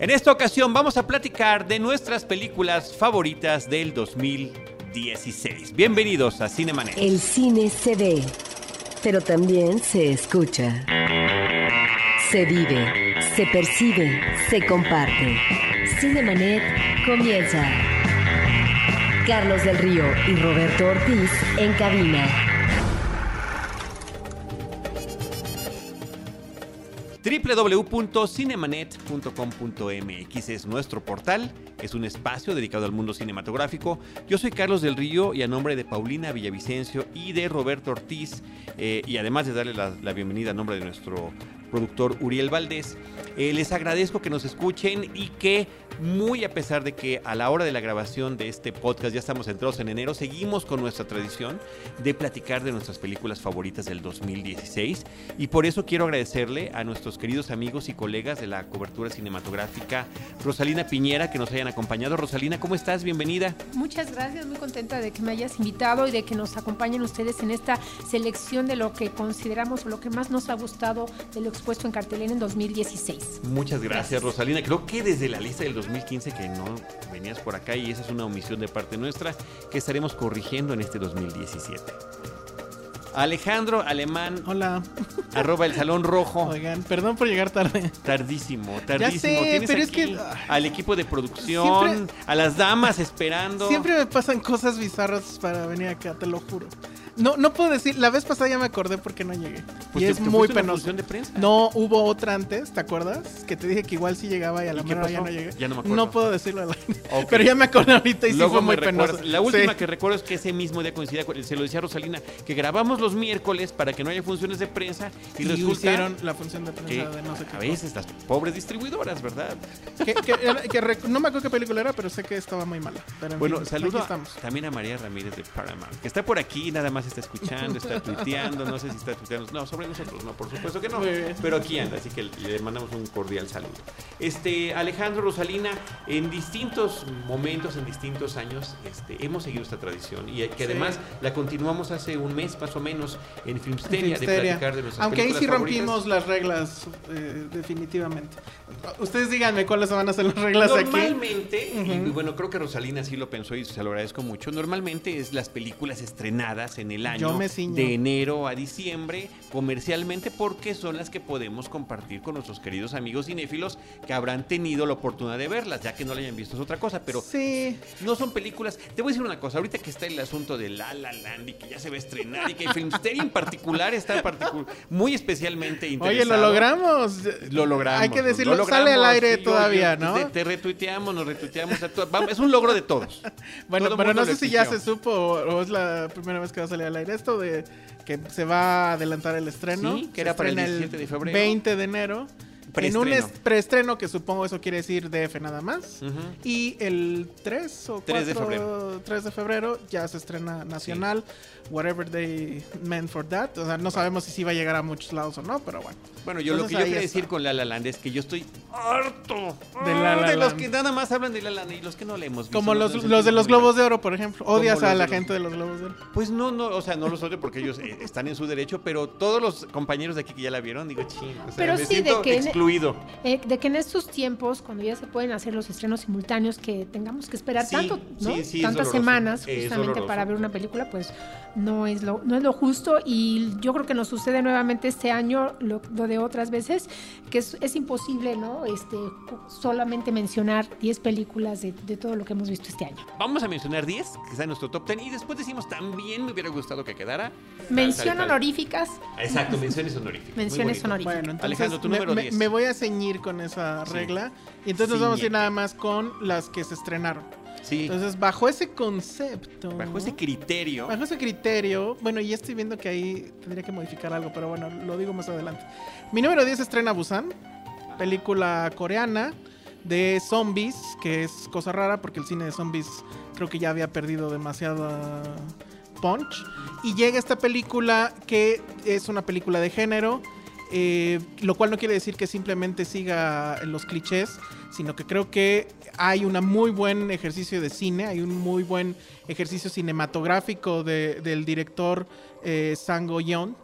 En esta ocasión vamos a platicar de nuestras películas favoritas del 2016. Bienvenidos a Cinemanet. El cine se ve, pero también se escucha. Se vive, se percibe, se comparte. Cinemanet comienza. Carlos del Río y Roberto Ortiz en cabina. www.cinemanet.com.mx es nuestro portal, es un espacio dedicado al mundo cinematográfico. Yo soy Carlos del Río y a nombre de Paulina Villavicencio y de Roberto Ortiz, eh, y además de darle la, la bienvenida a nombre de nuestro productor Uriel Valdés. Eh, les agradezco que nos escuchen y que muy a pesar de que a la hora de la grabación de este podcast ya estamos entrados en enero, seguimos con nuestra tradición de platicar de nuestras películas favoritas del 2016 y por eso quiero agradecerle a nuestros queridos amigos y colegas de la cobertura cinematográfica Rosalina Piñera que nos hayan acompañado. Rosalina, ¿cómo estás? Bienvenida. Muchas gracias, muy contenta de que me hayas invitado y de que nos acompañen ustedes en esta selección de lo que consideramos o lo que más nos ha gustado de lo expuesto en cartelera en 2016. Muchas gracias, Gracias. Rosalina. Creo que desde la lista del 2015 que no venías por acá y esa es una omisión de parte nuestra que estaremos corrigiendo en este 2017. Alejandro Alemán, Hola. arroba el Salón Rojo. Oigan, perdón por llegar tarde. Tardísimo, tardísimo. sé, Tienes pero es que- al equipo de producción, Siempre- a las damas esperando. Siempre me pasan cosas bizarras para venir acá, te lo juro. No, no puedo decir, la vez pasada ya me acordé porque no llegué. Pues y te- es te muy penoso. función de prensa. No hubo otra antes, ¿te acuerdas? Que te dije que igual sí llegaba y a la ¿Y qué mera ya no llegué. Ya no me acuerdo. puedo decirlo al aire. Ok. Pero ya me acordé ahorita y sí fue muy recuerdas. penoso. La última Sí. que recuerdo es que ese mismo día coincidía con, se lo decía Rosalina, que grabamos los miércoles para que no haya funciones de prensa y, Y resulta hicieron la función de prensa de no sé qué. a veces las pobres distribuidoras, ¿verdad? Que- no me acuerdo qué película era, pero sé que estaba muy mala. Pero en Bueno, fin, saludo a- también a María Ramírez de Paramount, que está por aquí, nada más está escuchando, está tuiteando, no sé si está tuiteando, no, sobre nosotros, no, por supuesto que no, pero aquí anda, así que le mandamos un cordial saludo. Este, Alejandro Rosalina, en distintos momentos, en distintos años, este, hemos seguido esta tradición y que Sí. además la continuamos hace un mes más o menos en Filmsteria, de platicar de nuestras Aunque ahí sí favoritas. rompimos las reglas, eh, definitivamente. Ustedes díganme cuáles van a ser las reglas aquí. Normalmente, y Ujú. bueno, creo que Rosalina sí lo pensó y se lo agradezco mucho. Normalmente es las películas estrenadas en el año de enero a diciembre comercialmente porque son las que podemos compartir con nuestros queridos amigos cinéfilos que habrán tenido la oportunidad de verlas, ya que no la hayan visto es otra cosa, pero Sí, no son películas. Te voy a decir una cosa, ahorita que está el asunto de La La Land y que ya se va a estrenar y que Filmsteria en particular está particu- muy especialmente interesado. oye, lo logramos. Lo logramos. Hay que lo decirlo, logramos, sale al aire sí, todavía, yo- ¿no? Te, te retuiteamos, nos retuiteamos. a vamos, es un logro de todos. Bueno, Todo pero no sé si ya se supo o o es la primera vez que va a salir al aire esto de que se va a adelantar el estreno. Sí, que era para el estrena 17 de febrero. 20 de enero. En un Preestreno. es- preestreno que supongo eso quiere decir DF nada más. Y el 3 o 3 de 4 febrero. 3 de febrero ya se estrena nacional. Whatever they meant for that. O sea, no sabemos si sí va a llegar a muchos lados o no, pero bueno. Bueno, yo lo que yo quería decir con La La Land es que yo estoy harto De La La de los que nada más hablan de La La Land y los que no le hemos visto. Como los, los de los Globos de Oro, por ejemplo. Odias a la de los- gente de los Globos de Oro. Pues no, no, o sea, no los odio porque ellos eh, están en su derecho, pero todos los compañeros de aquí que ya la vieron, digo, ching, o sea, Pero me sí, de que Eh, de que en estos tiempos, cuando ya se pueden hacer los estrenos simultáneos, que tengamos que esperar Sí, tanto, ¿no? sí, sí, es tantas semanas justamente para ver una película, pues no es lo no es lo justo y yo creo que nos sucede nuevamente este año lo, lo de otras veces que es, es imposible, ¿no? Este solamente mencionar 10 películas de, de todo lo que hemos visto este año. Vamos a mencionar 10, que está en nuestro top 10, y después decimos también me hubiera gustado que quedara. Mención Tal, tal, tal. honoríficas, Exacto, menciones honoríficas. Menciones honoríficas. Bueno, entonces Alejandro, tu me, número me- 10. me voy a ceñir con esa Sí. regla. Y entonces nos vamos a ir nada más con las que se estrenaron. Sí, Entonces, bajo ese concepto. bajo ese criterio. bajo ese criterio. Bueno, ya estoy viendo que ahí tendría que modificar algo, pero bueno, lo digo más adelante. Mi número 10 estrena Busan, película coreana de zombies, que es cosa rara porque el cine de zombies creo que ya había perdido demasiada punch. Y llega esta película que es una película de género, eh, lo cual no quiere decir que simplemente siga los clichés, sino que creo que hay un muy buen ejercicio de cine, hay un muy buen ejercicio cinematográfico de- del director eh, Sang Go-yeon.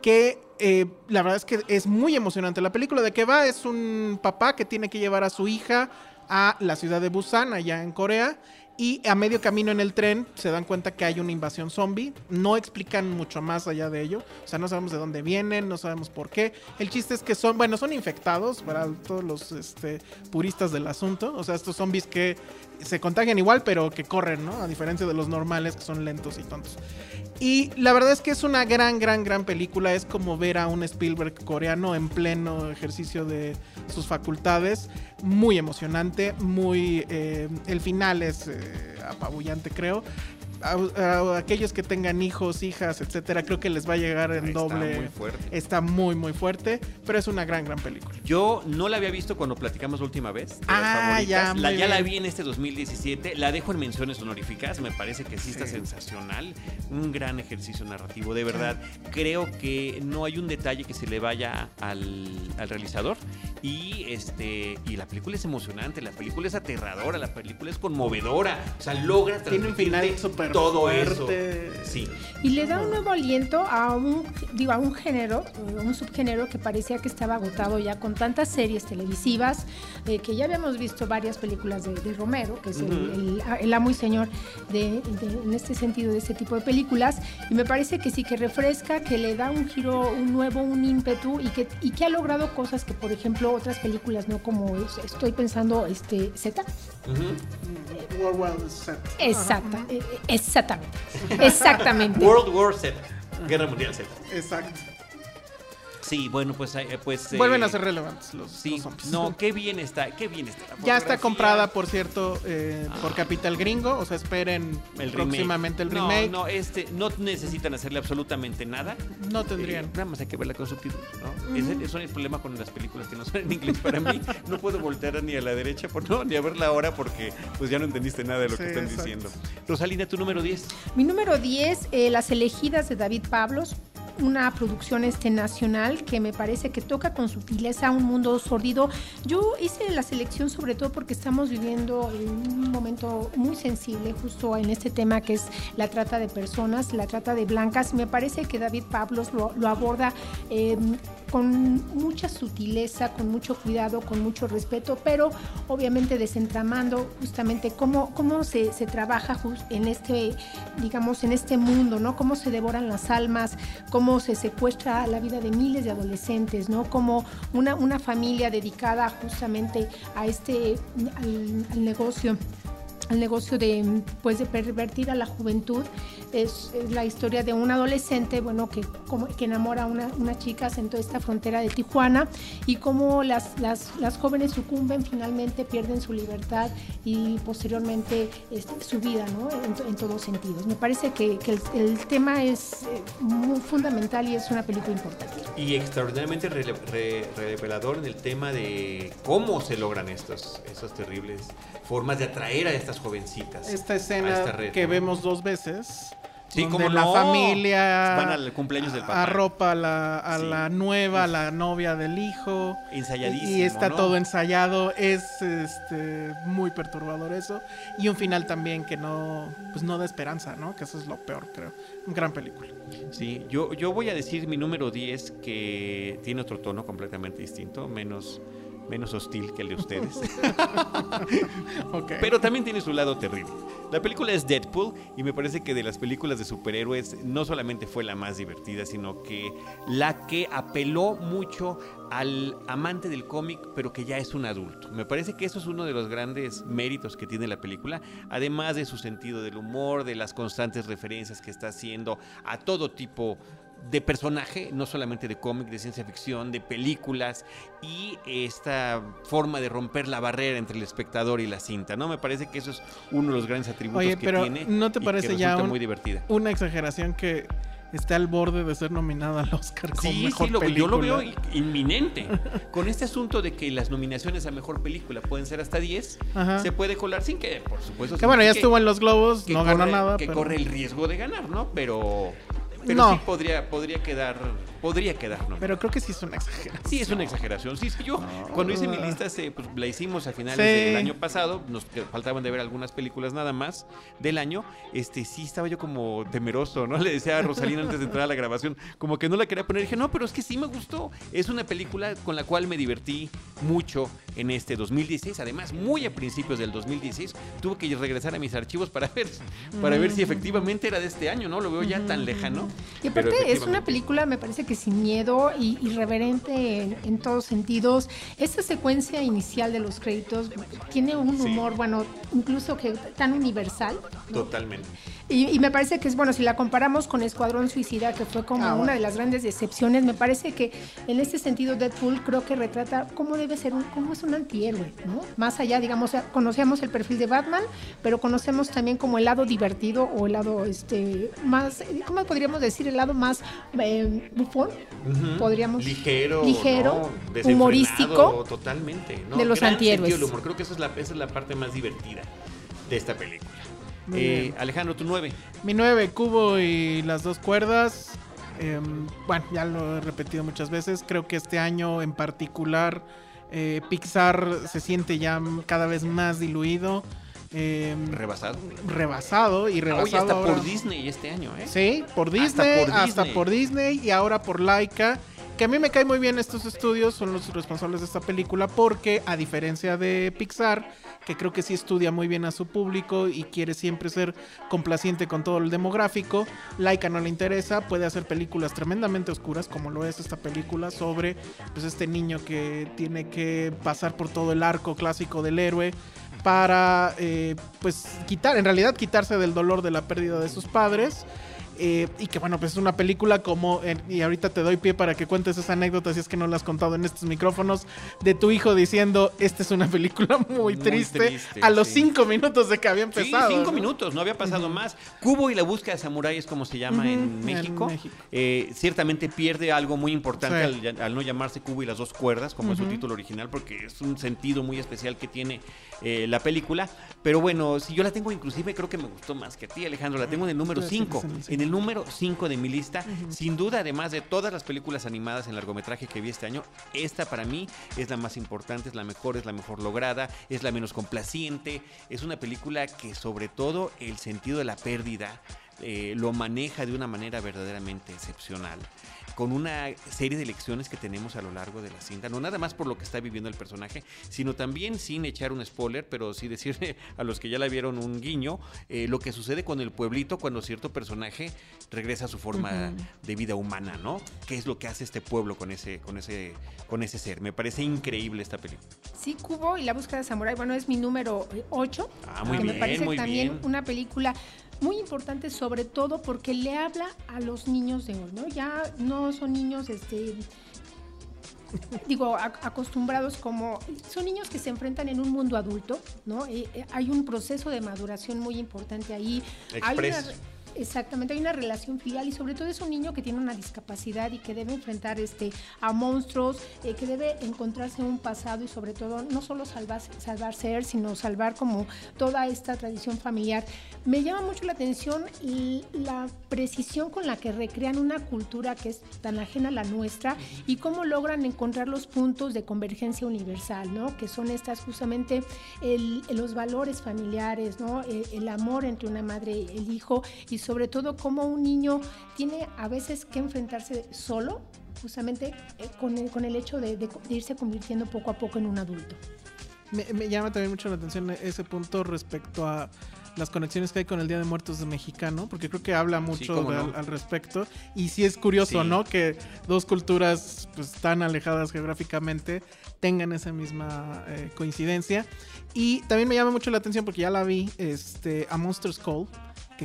que eh, la verdad es que es muy emocionante. La película de que va es un papá que tiene que llevar a su hija a la ciudad de Busan, allá en Corea. Y a medio camino en el tren se dan cuenta que hay una invasión zombie. No explican mucho más allá de ello. O sea, no sabemos de dónde vienen, no sabemos por qué. El chiste es que son, bueno, son infectados para todos los este, puristas del asunto. O sea, estos zombies que se contagian igual, pero que corren, ¿no? A diferencia de los normales que son lentos y tontos. Y la verdad es que es una gran, gran, gran película. Es como ver a un Spielberg coreano en pleno ejercicio de sus facultades. Muy emocionante, muy... eh, el final es eh, apabullante, creo. A, a aquellos que tengan hijos, hijas, etcétera, creo que les va a llegar en Está doble. muy fuerte. Está muy, muy fuerte, pero es una gran, gran película. Yo no la había visto cuando platicamos la última vez. Ah, ya, la, ya la vi en este 2017. La dejo en menciones honoríficas. Me parece que sí, está sensacional. Un gran ejercicio narrativo. De verdad, creo que no hay un detalle que se le vaya al, al realizador. Y este y la película es emocionante. La película es aterradora. La película es conmovedora. O sea, logra Tiene un final súper todo fuerte. eso. Sí. Y le da un nuevo aliento a un, digo, a un género, a un subgénero que parecía que estaba agotado ya con tantas series televisivas, eh, que ya habíamos visto varias películas de, de Romero, que es el- el amo y señor de, de- en este sentido de este tipo de películas. Y me parece que sí que refresca, que le da un giro, un nuevo, un ímpetu y que, y que ha logrado cosas que, por ejemplo, otras películas, ¿no? Como es- estoy pensando, este, Z. Ujú. World War Z. Exacta, eh, eh, exactamente. Exactamente. World War Z. Guerra Mundial Z. Exacto. Sí, bueno, pues, eh, pues eh, Vuelven a ser relevantes los, Sí, los zombies. no, qué bien está, qué bien está. la Ya está comprada, por cierto, eh, por Ah. Capital Gringo. O sea, esperen el próximamente remake. el remake. No, no, este, no necesitan hacerle absolutamente nada. No tendrían. Eh, nada más hay que verla con subtítulos, ¿no? Ese, eso es el problema con las películas que no son en inglés para mí. No puedo voltear ni a la derecha, por, no, ni a verla ahora porque pues ya no entendiste nada de lo Sí, que están exacto. diciendo. Rosalina, tu número 10. Mi número 10, eh, Las elegidas de David Pablos, una producción este nacional que me parece que toca con sutileza un mundo sordido. Yo hice la selección sobre todo porque estamos viviendo en un momento muy sensible justo en este tema que es la trata de personas, la trata de blancas. Me parece que David Pablos lo, aborda eh, con mucha sutileza, con mucho cuidado, con mucho respeto, pero obviamente desentramando justamente cómo, cómo se, se trabaja en este, digamos, en este mundo, ¿no? Cómo se devoran las almas, cómo se secuestra la vida de miles de adolescentes, ¿no? Como una, una familia dedicada justamente a este, al, al negocio al negocio de pues de pervertir a la juventud es, es la historia de un adolescente bueno que como que enamora a una, unas chicas en toda esta frontera de Tijuana y cómo las, las, las jóvenes sucumben finalmente pierden su libertad y posteriormente este, su vida ¿no? en, en todos sentidos me parece que, que el, el tema es eh, muy fundamental y es una película importante Y extraordinariamente rele- re- revelador en el tema de cómo se logran estos, esas terribles formas de atraer a estas jovencitas. Esta a escena esta red, que ¿no? vemos dos veces. Sí, donde la no. familia Van al cumpleaños del papá. arropa a la, a Sí. la nueva, a la novia del hijo. Ensayadísimo, Y está ¿no? todo ensayado. Es este muy perturbador eso. Y un final también que no, pues no da esperanza, ¿no? Que eso es lo peor, creo. Gran película. Sí, yo, yo voy a decir mi número 10 que tiene otro tono completamente distinto, menos, menos hostil que el de ustedes. Pero también tiene su lado terrible. La película es Deadpool y me parece que de las películas de superhéroes no solamente fue la más divertida, sino que la que apeló mucho al amante del cómic, pero que ya es un adulto. Me parece que eso es uno de los grandes méritos que tiene la película, además de su sentido del humor, de las constantes referencias que está haciendo a todo tipo de personaje, no solamente de cómic, de ciencia ficción, de películas y esta forma de romper la barrera entre el espectador y la cinta, ¿no? Me parece que eso es uno de los grandes atributos Oye, que pero tiene. ¿no te parece ya un- muy divertida? Una exageración que está al borde de ser nominada al Oscar como Sí, mejor sí, lo- película. yo lo veo inminente. Con este asunto de que las nominaciones a mejor película pueden ser hasta 10, Ajá. se puede colar sin que, por supuesto. Que bueno, ya estuvo en los Globos, no ganó nada. Que pero- corre el riesgo de ganar, ¿no? Pero, pero No. sí podría, podría quedar podría quedar nominada. Pero creo que sí es una exageración. Sí, es una exageración. Sí, sí, yo cuando hice mi lista, se, pues, la hicimos a finales Sí. del año pasado, nos faltaban de ver algunas películas nada más del año, este sí estaba yo como temeroso, ¿no? Le decía a Rosalina antes de entrar a la grabación, como que no la quería poner, dije, no, pero es que sí me gustó. Es una película con la cual me divertí mucho en este 2016, además muy a principios del 2016, tuve que regresar a mis archivos para ver, para ver si efectivamente era de este año, ¿no? Lo veo ya tan lejano. Y aparte es una película, me parece que sin miedo y irreverente en, en todos sentidos. Esta secuencia inicial de los créditos tiene un Sí. humor, bueno, incluso que tan universal. Totalmente. Y, y me parece que es bueno, si la comparamos con Escuadrón Suicida, que fue como Ah, bueno. una de las grandes decepciones, me parece que en este sentido Deadpool creo que retrata cómo debe ser, un, cómo es un antihéroe, ¿no? Más allá, digamos, conocemos el perfil de Batman, pero conocemos también como el lado divertido o el lado, este, más, ¿cómo podríamos decir? El lado más eh, bufón, podríamos... ligero, ligero, humorístico, totalmente, ¿no? de los antihéroes. Creo que esa es la, esa es la parte más divertida de esta película. Eh. Alejandro, tu nueve. Mi 9, Cubo y las dos cuerdas. Em, bueno, ya lo he repetido muchas veces. Creo que este año en particular eh, Pixar se siente ya cada vez más diluido, em, Rebasado. rebasado y rebasado. hasta ahora- por Disney este año, ¿eh? Sí, por Hasta Disney, por hasta Disney. por Disney y ahora por Laika. Que a mí me cae muy bien estos estudios, son los responsables de esta película porque a diferencia de Pixar, que creo que sí estudia muy bien a su público y quiere siempre ser complaciente con todo el demográfico, Laika no le interesa, puede hacer películas tremendamente oscuras como lo es esta película sobre pues este niño que tiene que pasar por todo el arco clásico del héroe para eh, pues quitar, en realidad quitarse del dolor de la pérdida de sus padres. Eh, y que bueno, pues es una película como, eh, y ahorita te doy pie para que cuentes esa anécdota si es que no la has contado en estos micrófonos, de tu hijo diciendo, esta es una película muy, Muy triste, triste, a los sí. cinco minutos de que había Sí, empezado. cinco ¿no? minutos, no había pasado más. Cubo y la búsqueda de Samurai es como se llama en en México. México. Eh, ciertamente pierde algo muy importante Sí. al, al no llamarse Cubo y las dos cuerdas, como es su título original, porque es un sentido muy especial que tiene eh, la película. Pero bueno, si yo la tengo inclusive, creo que me gustó más que a ti, Alejandro. La tengo en el número Sí, sí, 5. sí, sí, sí. En el número 5 de mi lista. Sin duda, además de todas las películas animadas en largometraje que vi este año, esta para mí es la más importante, es la mejor, es la mejor lograda, es la menos complaciente. Es una película que sobre todo el sentido de la pérdida eh, lo maneja de una manera verdaderamente excepcional. Con una serie de lecciones que tenemos a lo largo de la cinta, no nada más por lo que está viviendo el personaje, sino también sin echar un spoiler, pero sí decirle a los que ya la vieron un guiño, eh, lo que sucede con el pueblito cuando cierto personaje regresa a su forma de vida humana, ¿no? ¿Qué es lo que hace este pueblo con ese, con ese, con ese ser? Me parece increíble esta película. Sí, Cubo y la búsqueda de Samurai, bueno, es mi número 8. Ah, muy Me bien, parece muy también bien. una película muy importante, sobre todo porque le habla a los niños de hoy, ¿no? Ya no son niños, este digo, a- acostumbrados como son niños que se enfrentan en un mundo adulto, ¿no? Eh, eh, hay un proceso de maduración muy importante ahí. Hay una- Express. Exactamente, hay una relación filial y sobre todo es un niño que tiene una discapacidad y que debe enfrentar este, a monstruos, eh, que debe encontrarse un pasado y sobre todo no solo salvar, ser, sino salvar como toda esta tradición familiar. Me llama mucho la atención y la precisión con la que recrean una cultura que es tan ajena a la nuestra y cómo logran encontrar los puntos de convergencia universal, ¿no? Que son estas justamente el- los valores familiares, ¿no? El, el amor entre una madre y el hijo y sobre todo cómo un niño tiene a veces que enfrentarse solo justamente eh, con, el, con el hecho de, de- de irse convirtiendo poco a poco en un adulto. Me, me llama también mucho la atención ese punto respecto a las conexiones que hay con el Día de Muertos de Mexicano, porque creo que habla mucho cómo de- no. al, al respecto. Y sí es curioso, Sí. ¿no? Que dos culturas pues, tan alejadas geográficamente tengan esa misma eh, coincidencia. Y también me llama mucho la atención porque ya la vi, este, a Monster's Call,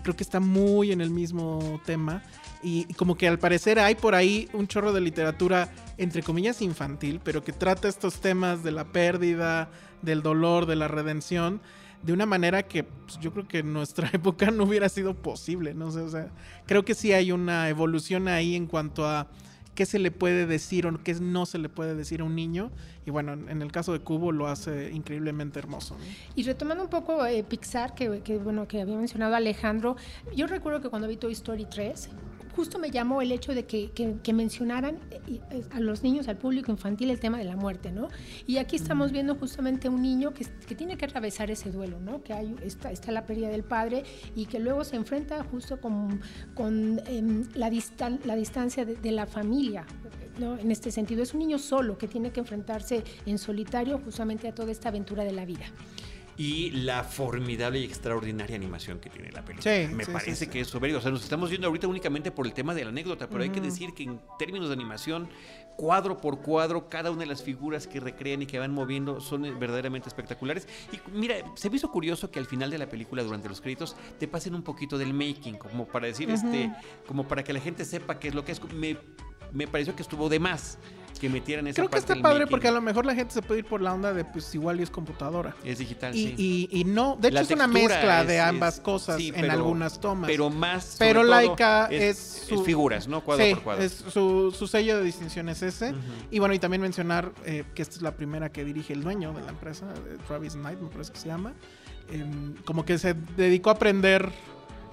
creo que está muy en el mismo tema. Y como que al parecer hay por ahí un chorro de literatura, entre comillas, infantil, pero que trata estos temas de la pérdida, del dolor, de la redención, de una manera que pues, yo creo que en nuestra época no hubiera sido posible, ¿no? o creo que sí hay una evolución ahí en cuanto a qué se le puede decir o qué no se le puede decir a un niño. Y bueno, en el caso de Cubo lo hace increíblemente hermoso. ¿no? Y retomando un poco eh, Pixar, que, que, bueno, que había mencionado Alejandro, yo recuerdo que cuando vi Toy Story 3, justo me llamó el hecho de que, que, mencionaran eh, eh, a los niños, al público infantil, el tema de la muerte, ¿no? Y aquí estamos viendo justamente un niño que, que tiene que atravesar ese duelo, ¿no? Que hay, está, está la pérdida del padre y que luego se enfrenta justo con, con em, la, distan la distancia de, de la familia, ¿no? En este sentido, es un niño solo que tiene que enfrentarse en solitario justamente a toda esta aventura de la vida y la formidable y extraordinaria animación que tiene la película. Me parece que es soberbio. O sea, nos estamos viendo ahorita únicamente por el tema de la anécdota, pero hay que decir que en términos de animación, cuadro por cuadro, cada una de las figuras que recrean y que van moviendo son verdaderamente espectaculares. Y mira, se me hizo curioso que al final de la película, durante los créditos, te pasen un poquito del making, como para decir, este, como para que la gente sepa qué es lo que es. Me, me pareció que estuvo de más que metieran esa Creo que está padre porque a lo mejor la gente se puede ir por la onda de pues igual y es computadora. Es digital, y, sí. Y, no, de hecho es una mezcla de ambas cosas en algunas tomas. Pero más. Pero Laika es, es, figuras, ¿no? Cuadro por cuadro. Es su, su, sello de distinción es ese. Y bueno, y también mencionar eh, que esta es la primera que dirige el dueño de la empresa, Travis Knight, me parece que se llama. Em, como que se dedicó a aprender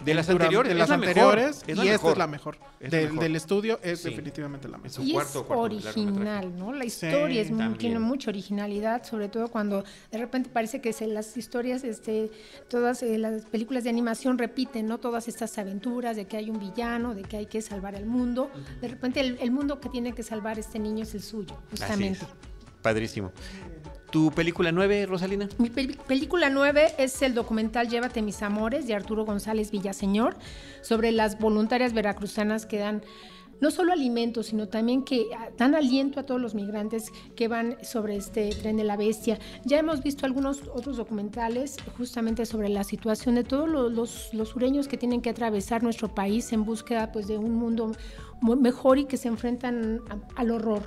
de las anteriores, de las anteriores y esta es la mejor. del, estudio es definitivamente la mejor. Y es original, ¿no? La historia es tiene mucha originalidad, sobre todo cuando de repente parece que se, las historias, este, todas eh, las películas de animación repiten, ¿no? Todas estas aventuras de que hay un villano, de que hay que salvar al mundo. De repente el, mundo que tiene que salvar este niño es el suyo, justamente. Padrísimo. ¿Tu película 9, Rosalina? Mi película 9 es el documental Llévate mis amores de Arturo González Villaseñor sobre las voluntarias veracruzanas que dan no solo alimentos, sino también que dan aliento a todos los migrantes que van sobre este tren de la bestia. Ya hemos visto algunos otros documentales justamente sobre la situación de todos los, los, sureños que tienen que atravesar nuestro país en búsqueda pues, de un mundo mejor y que se enfrentan al horror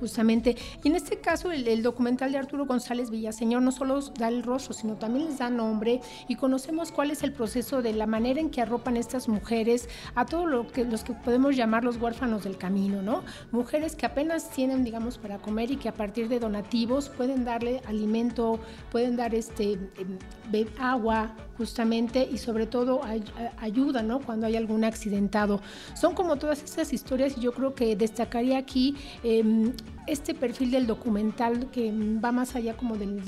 justamente. Y en este caso, el, documental de Arturo González Villaseñor no solo da el rostro, sino también les da nombre y conocemos cuál es el proceso de la manera en que arropan estas mujeres a todos lo que, los que podemos llamar los huérfanos del camino, ¿no? Mujeres que apenas tienen, digamos, para comer y que a partir de donativos pueden darle alimento, pueden dar este em, agua, justamente, y sobre todo ayuda, ¿no? Cuando hay algún accidentado. Son como todas estas historias y yo creo que destacaría aquí eh, este perfil del documental que va más allá como del,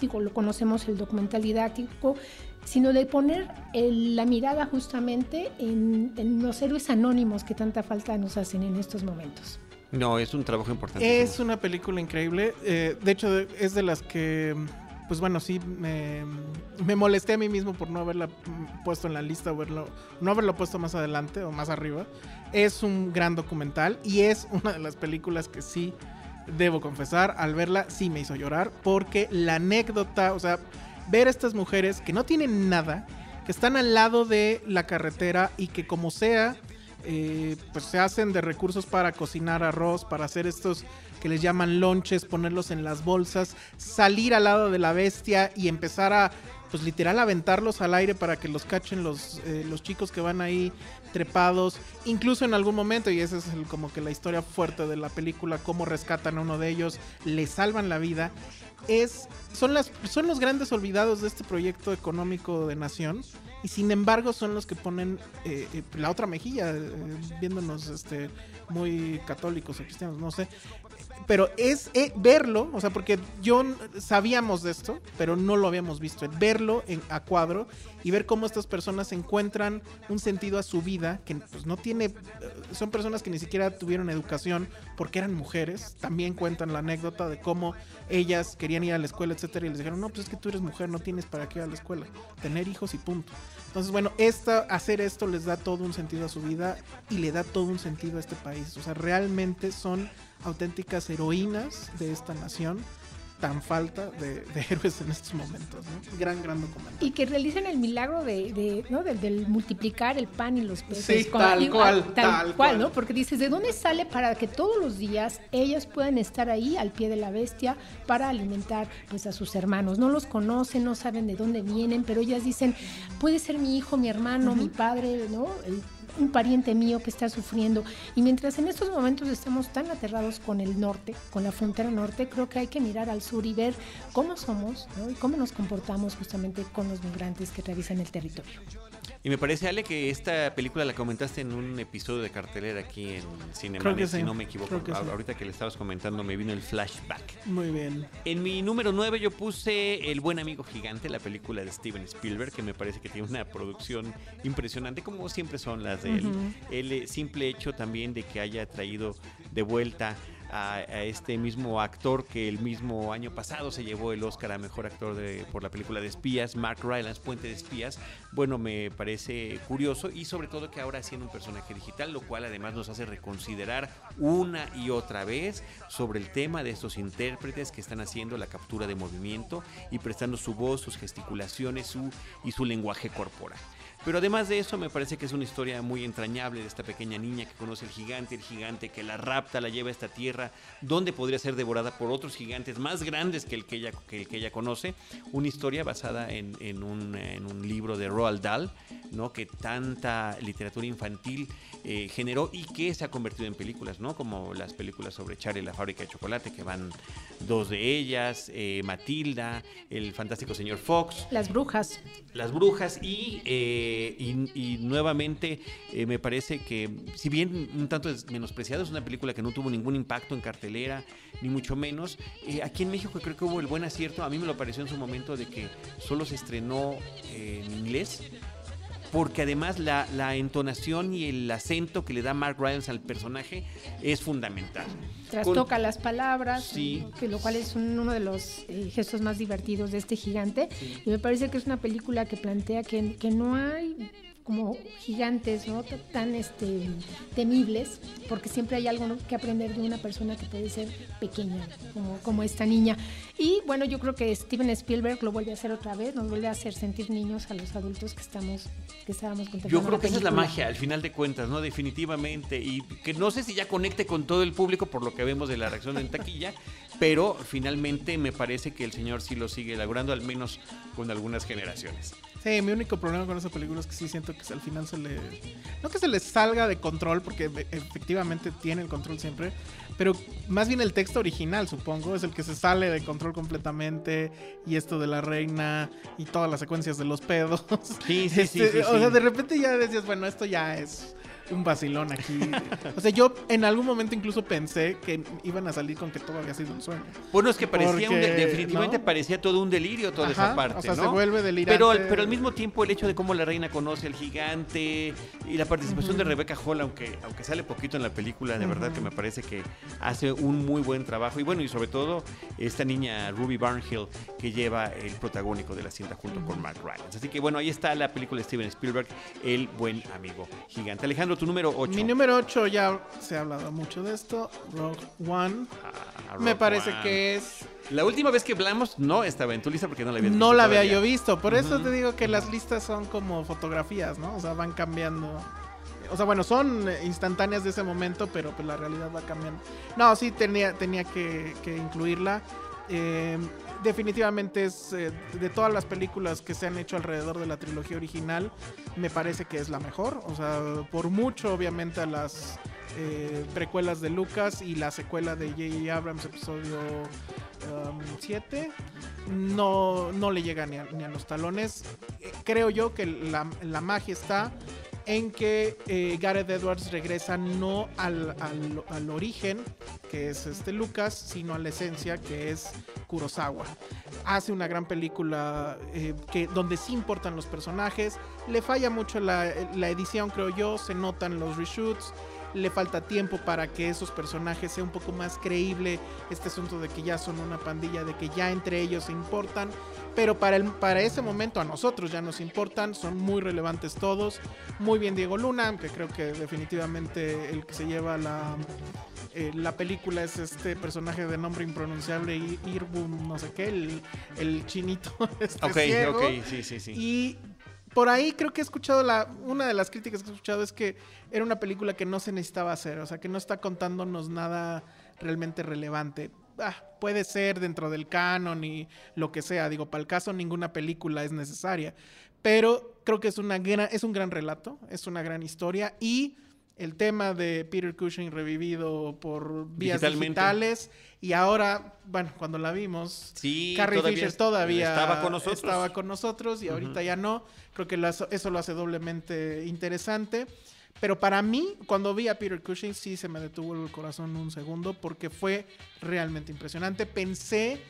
digo, lo conocemos el documental didáctico, sino de poner la mirada justamente en, los héroes anónimos que tanta falta nos hacen en estos momentos. No, es un trabajo importante. Es una película increíble. Eh, de hecho, es de las que, pues bueno, sí, me, molesté a mí mismo por no haberla puesto en la lista, o no haberlo puesto más adelante o más arriba. Es un gran documental y es una de las películas que sí, debo confesar, al verla sí me hizo llorar porque la anécdota, o sea, ver a estas mujeres que no tienen nada, que están al lado de la carretera y que como sea, eh, pues se hacen de recursos para cocinar arroz, para hacer estos que les llaman lonches, ponerlos en las bolsas, salir al lado de la bestia y empezar a, pues literal, aventarlos al aire para que los cachen los, eh, los chicos que van ahí trepados, incluso en algún momento, y esa es como que la historia fuerte de la película, cómo rescatan a uno de ellos, le salvan la vida, es, son, las, son los grandes olvidados de este proyecto económico de nación, y sin embargo son los que ponen eh, eh, la otra mejilla, eh, viéndonos este, muy católicos o cristianos, no sé, pero es eh, verlo, o sea, porque yo sabíamos de esto, pero no lo habíamos visto, verlo en, a cuadro y ver cómo estas personas encuentran un sentido a su vida que pues, no tiene, eh, son personas que ni siquiera tuvieron educación porque eran mujeres, también cuentan la anécdota de cómo ellas querían ir a la escuela, etcétera, y les dijeron, no, pues es que tú eres mujer, no tienes para qué ir a la escuela, tener hijos y punto. Entonces, bueno, esta, hacer esto les da todo un sentido a su vida y le da todo un sentido a este país. O sea, realmente son auténticas heroínas de esta nación tan falta de, héroes en estos momentos. ¿no? Gran, gran documento. Y que realicen el milagro de, ¿no? del, multiplicar el pan y los peces. Sí, tal, cual, tal, cual, ¿no? Porque dices, ¿de dónde sale para que todos los días ellas puedan estar ahí al pie de la bestia para alimentar pues, a sus hermanos? No los conocen, no saben de dónde vienen, pero ellas dicen, puede ser mi hijo, mi hermano, mi padre, ¿no? Un pariente mío que está sufriendo. Y mientras en estos momentos estamos tan aterrados con el norte, con la frontera norte, creo que hay que mirar al sur y ver cómo somos y cómo nos comportamos justamente con los migrantes que revisan el territorio. Y me parece, Ale, que esta película la comentaste en un episodio de cartelera aquí en Cinemanet, sí, si no me equivoco. sí. Ahorita que le estabas comentando me vino el flashback. Muy bien. En mi número 9 yo puse El buen amigo gigante, la película de Steven Spielberg, que me parece que tiene una producción impresionante, como siempre son las de él. El simple hecho también de que haya traído de vuelta a, este mismo actor que el mismo año pasado se llevó el Oscar a Mejor Actor de- por la película de espías, Mark Rylance, Puente de Espías, bueno, me parece curioso y sobre todo que ahora haciendo un personaje digital, lo cual además nos hace reconsiderar una y otra vez sobre el tema de estos intérpretes que están haciendo la captura de movimiento y prestando su voz, sus gesticulaciones su, y su lenguaje corporal. Pero además de eso, me parece que es una historia muy entrañable de esta pequeña niña que conoce al gigante, el gigante que la rapta, la lleva a esta tierra, donde podría ser devorada por otros gigantes más grandes que el que ella, que el que ella conoce. Una historia basada en, en un, en un libro de Roald Dahl, ¿no? que tanta literatura infantil eh, generó y que se ha convertido en películas, ¿no? como las películas sobre Charlie la fábrica de chocolate, que van dos de ellas, eh, Matilda, el fantástico señor Fox, Las brujas. las brujas y, eh, y, y nuevamente me parece que si bien un tanto es menospreciado es una película que no tuvo ningún impacto en cartelera ni mucho menos aquí en México creo que hubo el buen acierto a mí me lo pareció en su momento de que solo se estrenó en inglés porque además la, la entonación y el acento que le da Mark Rylance al personaje es fundamental. Trastoca Con- las palabras, Sí. que lo cual es un- uno de los eh, gestos más divertidos de este gigante. Y me parece que es una película que plantea que, que no hay como gigantes ¿no? Tan este, temibles, porque siempre hay algo que aprender de una persona que puede ser pequeña, como, como esta niña. Y bueno, yo creo que Steven Spielberg lo vuelve a hacer otra vez, nos vuelve a hacer sentir niños a los adultos que estamos que estábamos contemplando. Yo creo que esa es la magia, al final de cuentas, ¿no? Definitivamente. Y que no sé si ya conecte con todo el público por lo que vemos de la reacción en taquilla, pero finalmente me parece que el señor sí lo sigue elaborando, al menos con algunas generaciones. Sí, mi único problema con esa película es que sí siento que al final se le... No que se le salga de control, porque e- efectivamente tiene el control siempre, pero más bien el texto original, supongo, es el que se sale de control completamente, y esto de la reina, y todas las secuencias de los pedos. Sí, sí, sí, Este, sí, O sí. sea, de repente ya decías, bueno, esto ya es un vacilón aquí. o sea, yo en algún momento incluso pensé que iban a salir con que todo había sido un sueño. Bueno, es que parecía un de- definitivamente ¿no? parecía todo un delirio toda Ajá, esa parte, o sea, ¿no? se vuelve delirante. Pero, al- pero al mismo tiempo el hecho de cómo la reina conoce al gigante y la participación de Rebecca Hall, aunque, aunque sale poquito en la película, de verdad que me parece que hace un muy buen trabajo. Y bueno, y sobre todo esta niña Ruby Barnhill que lleva el protagónico de la cinta junto con Mark Rylance. Así que bueno, ahí está la película de Steven Spielberg, El buen amigo gigante. Alejandro, tu número 8. Mi número 8 ya se ha hablado mucho de esto. Rogue One. Me parece que es. La última vez que hablamos no estaba en tu lista porque no la había No la había yo visto. Por eso te digo que las listas son como fotografías, ¿no? O sea, van cambiando. O sea, bueno, son instantáneas de ese momento, pero pues la realidad va cambiando. No, sí, tenía, tenía que, que incluirla. Eh, definitivamente es eh, de todas las películas que se han hecho alrededor de la trilogía original, me parece que es la mejor. O sea, por mucho, obviamente, a las eh, precuelas de Lucas y la secuela de J.J. Abrams, episodio 7, no, no le llega ni a, ni a los talones. Eh, creo yo que la, la magia está en que eh, Gareth Edwards regresa no al, al- origen, que es este Lucas, sino a la esencia, que es Kurosawa. Hace una gran película eh, que, donde sí importan los personajes, le falla mucho la, la edición, creo yo, se notan los reshoots. Le falta tiempo para que esos personajes sea un poco más creíble este asunto de que ya son una pandilla, de que ya entre ellos se importan. Pero para, el, para ese momento a nosotros ya nos importan, son muy relevantes todos. Muy bien Diego Luna, que creo que definitivamente el que se lleva la, eh, la película es este personaje de nombre impronunciable, Irbum, no sé qué, el, el chinito. Este Ok, ciego. ok, sí, sí, sí. Y por ahí creo que he escuchado la. Una de las críticas que he escuchado es que era una película que no se necesitaba hacer. O sea, que no está contándonos nada realmente relevante. Ah, puede ser dentro del canon y lo que sea. Digo, para el caso, ninguna película es necesaria. Pero creo que es, una gran, es un gran relato, es una gran historia y el tema de Peter Cushing revivido por vías digitales y ahora, bueno, cuando la vimos, Sí, Carrie todavía Fisher todavía estaba con nosotros. estaba con nosotros y ahorita ya no. Creo que eso lo hace doblemente interesante. Pero para mí, cuando vi a Peter Cushing, sí se me detuvo el corazón un segundo porque fue realmente impresionante. Pensé,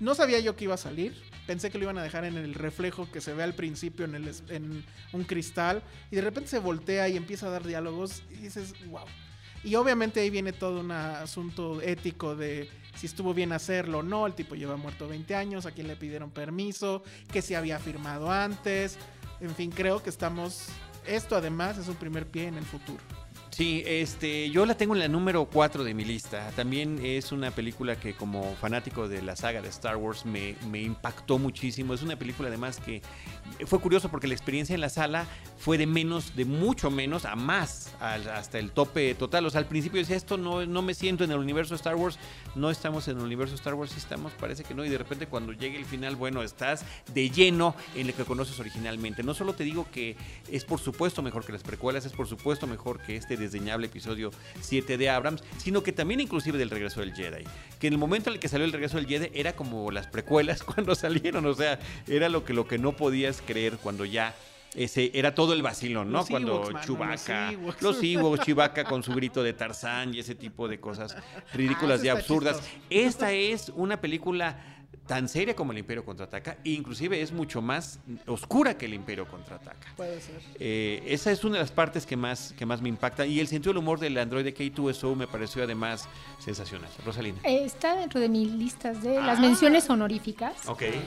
no sabía yo que iba a salir. Pensé que lo iban a dejar en el reflejo que se ve al principio en, un cristal. Y de repente se voltea y empieza a dar diálogos y dices, wow. Y obviamente ahí viene todo un asunto ético de si estuvo bien hacerlo o no. El tipo lleva muerto 20 años, a quién le pidieron permiso, que se había firmado antes. En fin, creo que estamos... Esto además es un primer pie en el futuro. Sí, este, yo la tengo en la número 4 de mi lista. También es una película que como fanático de la saga de Star Wars me, me impactó muchísimo. Es una película además que fue curioso porque la experiencia en la sala fue de menos, de mucho menos a más, hasta el tope total. O sea, al principio decía, esto no, no me siento en el universo Star Wars, no estamos en el universo Star Wars, sí estamos, parece que no. Y de repente cuando llegue el final, bueno, estás de lleno en lo que conoces originalmente. No solo te digo que es por supuesto mejor que las precuelas, es por supuesto mejor que este desdeñable episodio 7 de Abrams, sino que también inclusive del regreso del Jedi. Que en el momento en el que salió el regreso del Jedi era como las precuelas cuando salieron, o sea, era lo que, lo que no podías creer cuando ya ese era todo el vacilón, ¿no? Los Cuando Chewbacca, los Ewoks. Chewbacca con su grito de Tarzán y ese tipo de cosas ridículas Ah, y eso está absurdas. Esta es una película tan seria como el Imperio contraataca e inclusive es mucho más oscura que el Imperio contraataca. Puede ser. Eh, esa es una de las partes que más, que más me impacta. Y el sentido del humor del Android K2SO me pareció además sensacional. Rosalina. Eh, está dentro de mis listas de las Ah. menciones honoríficas. Ok. ¿eh?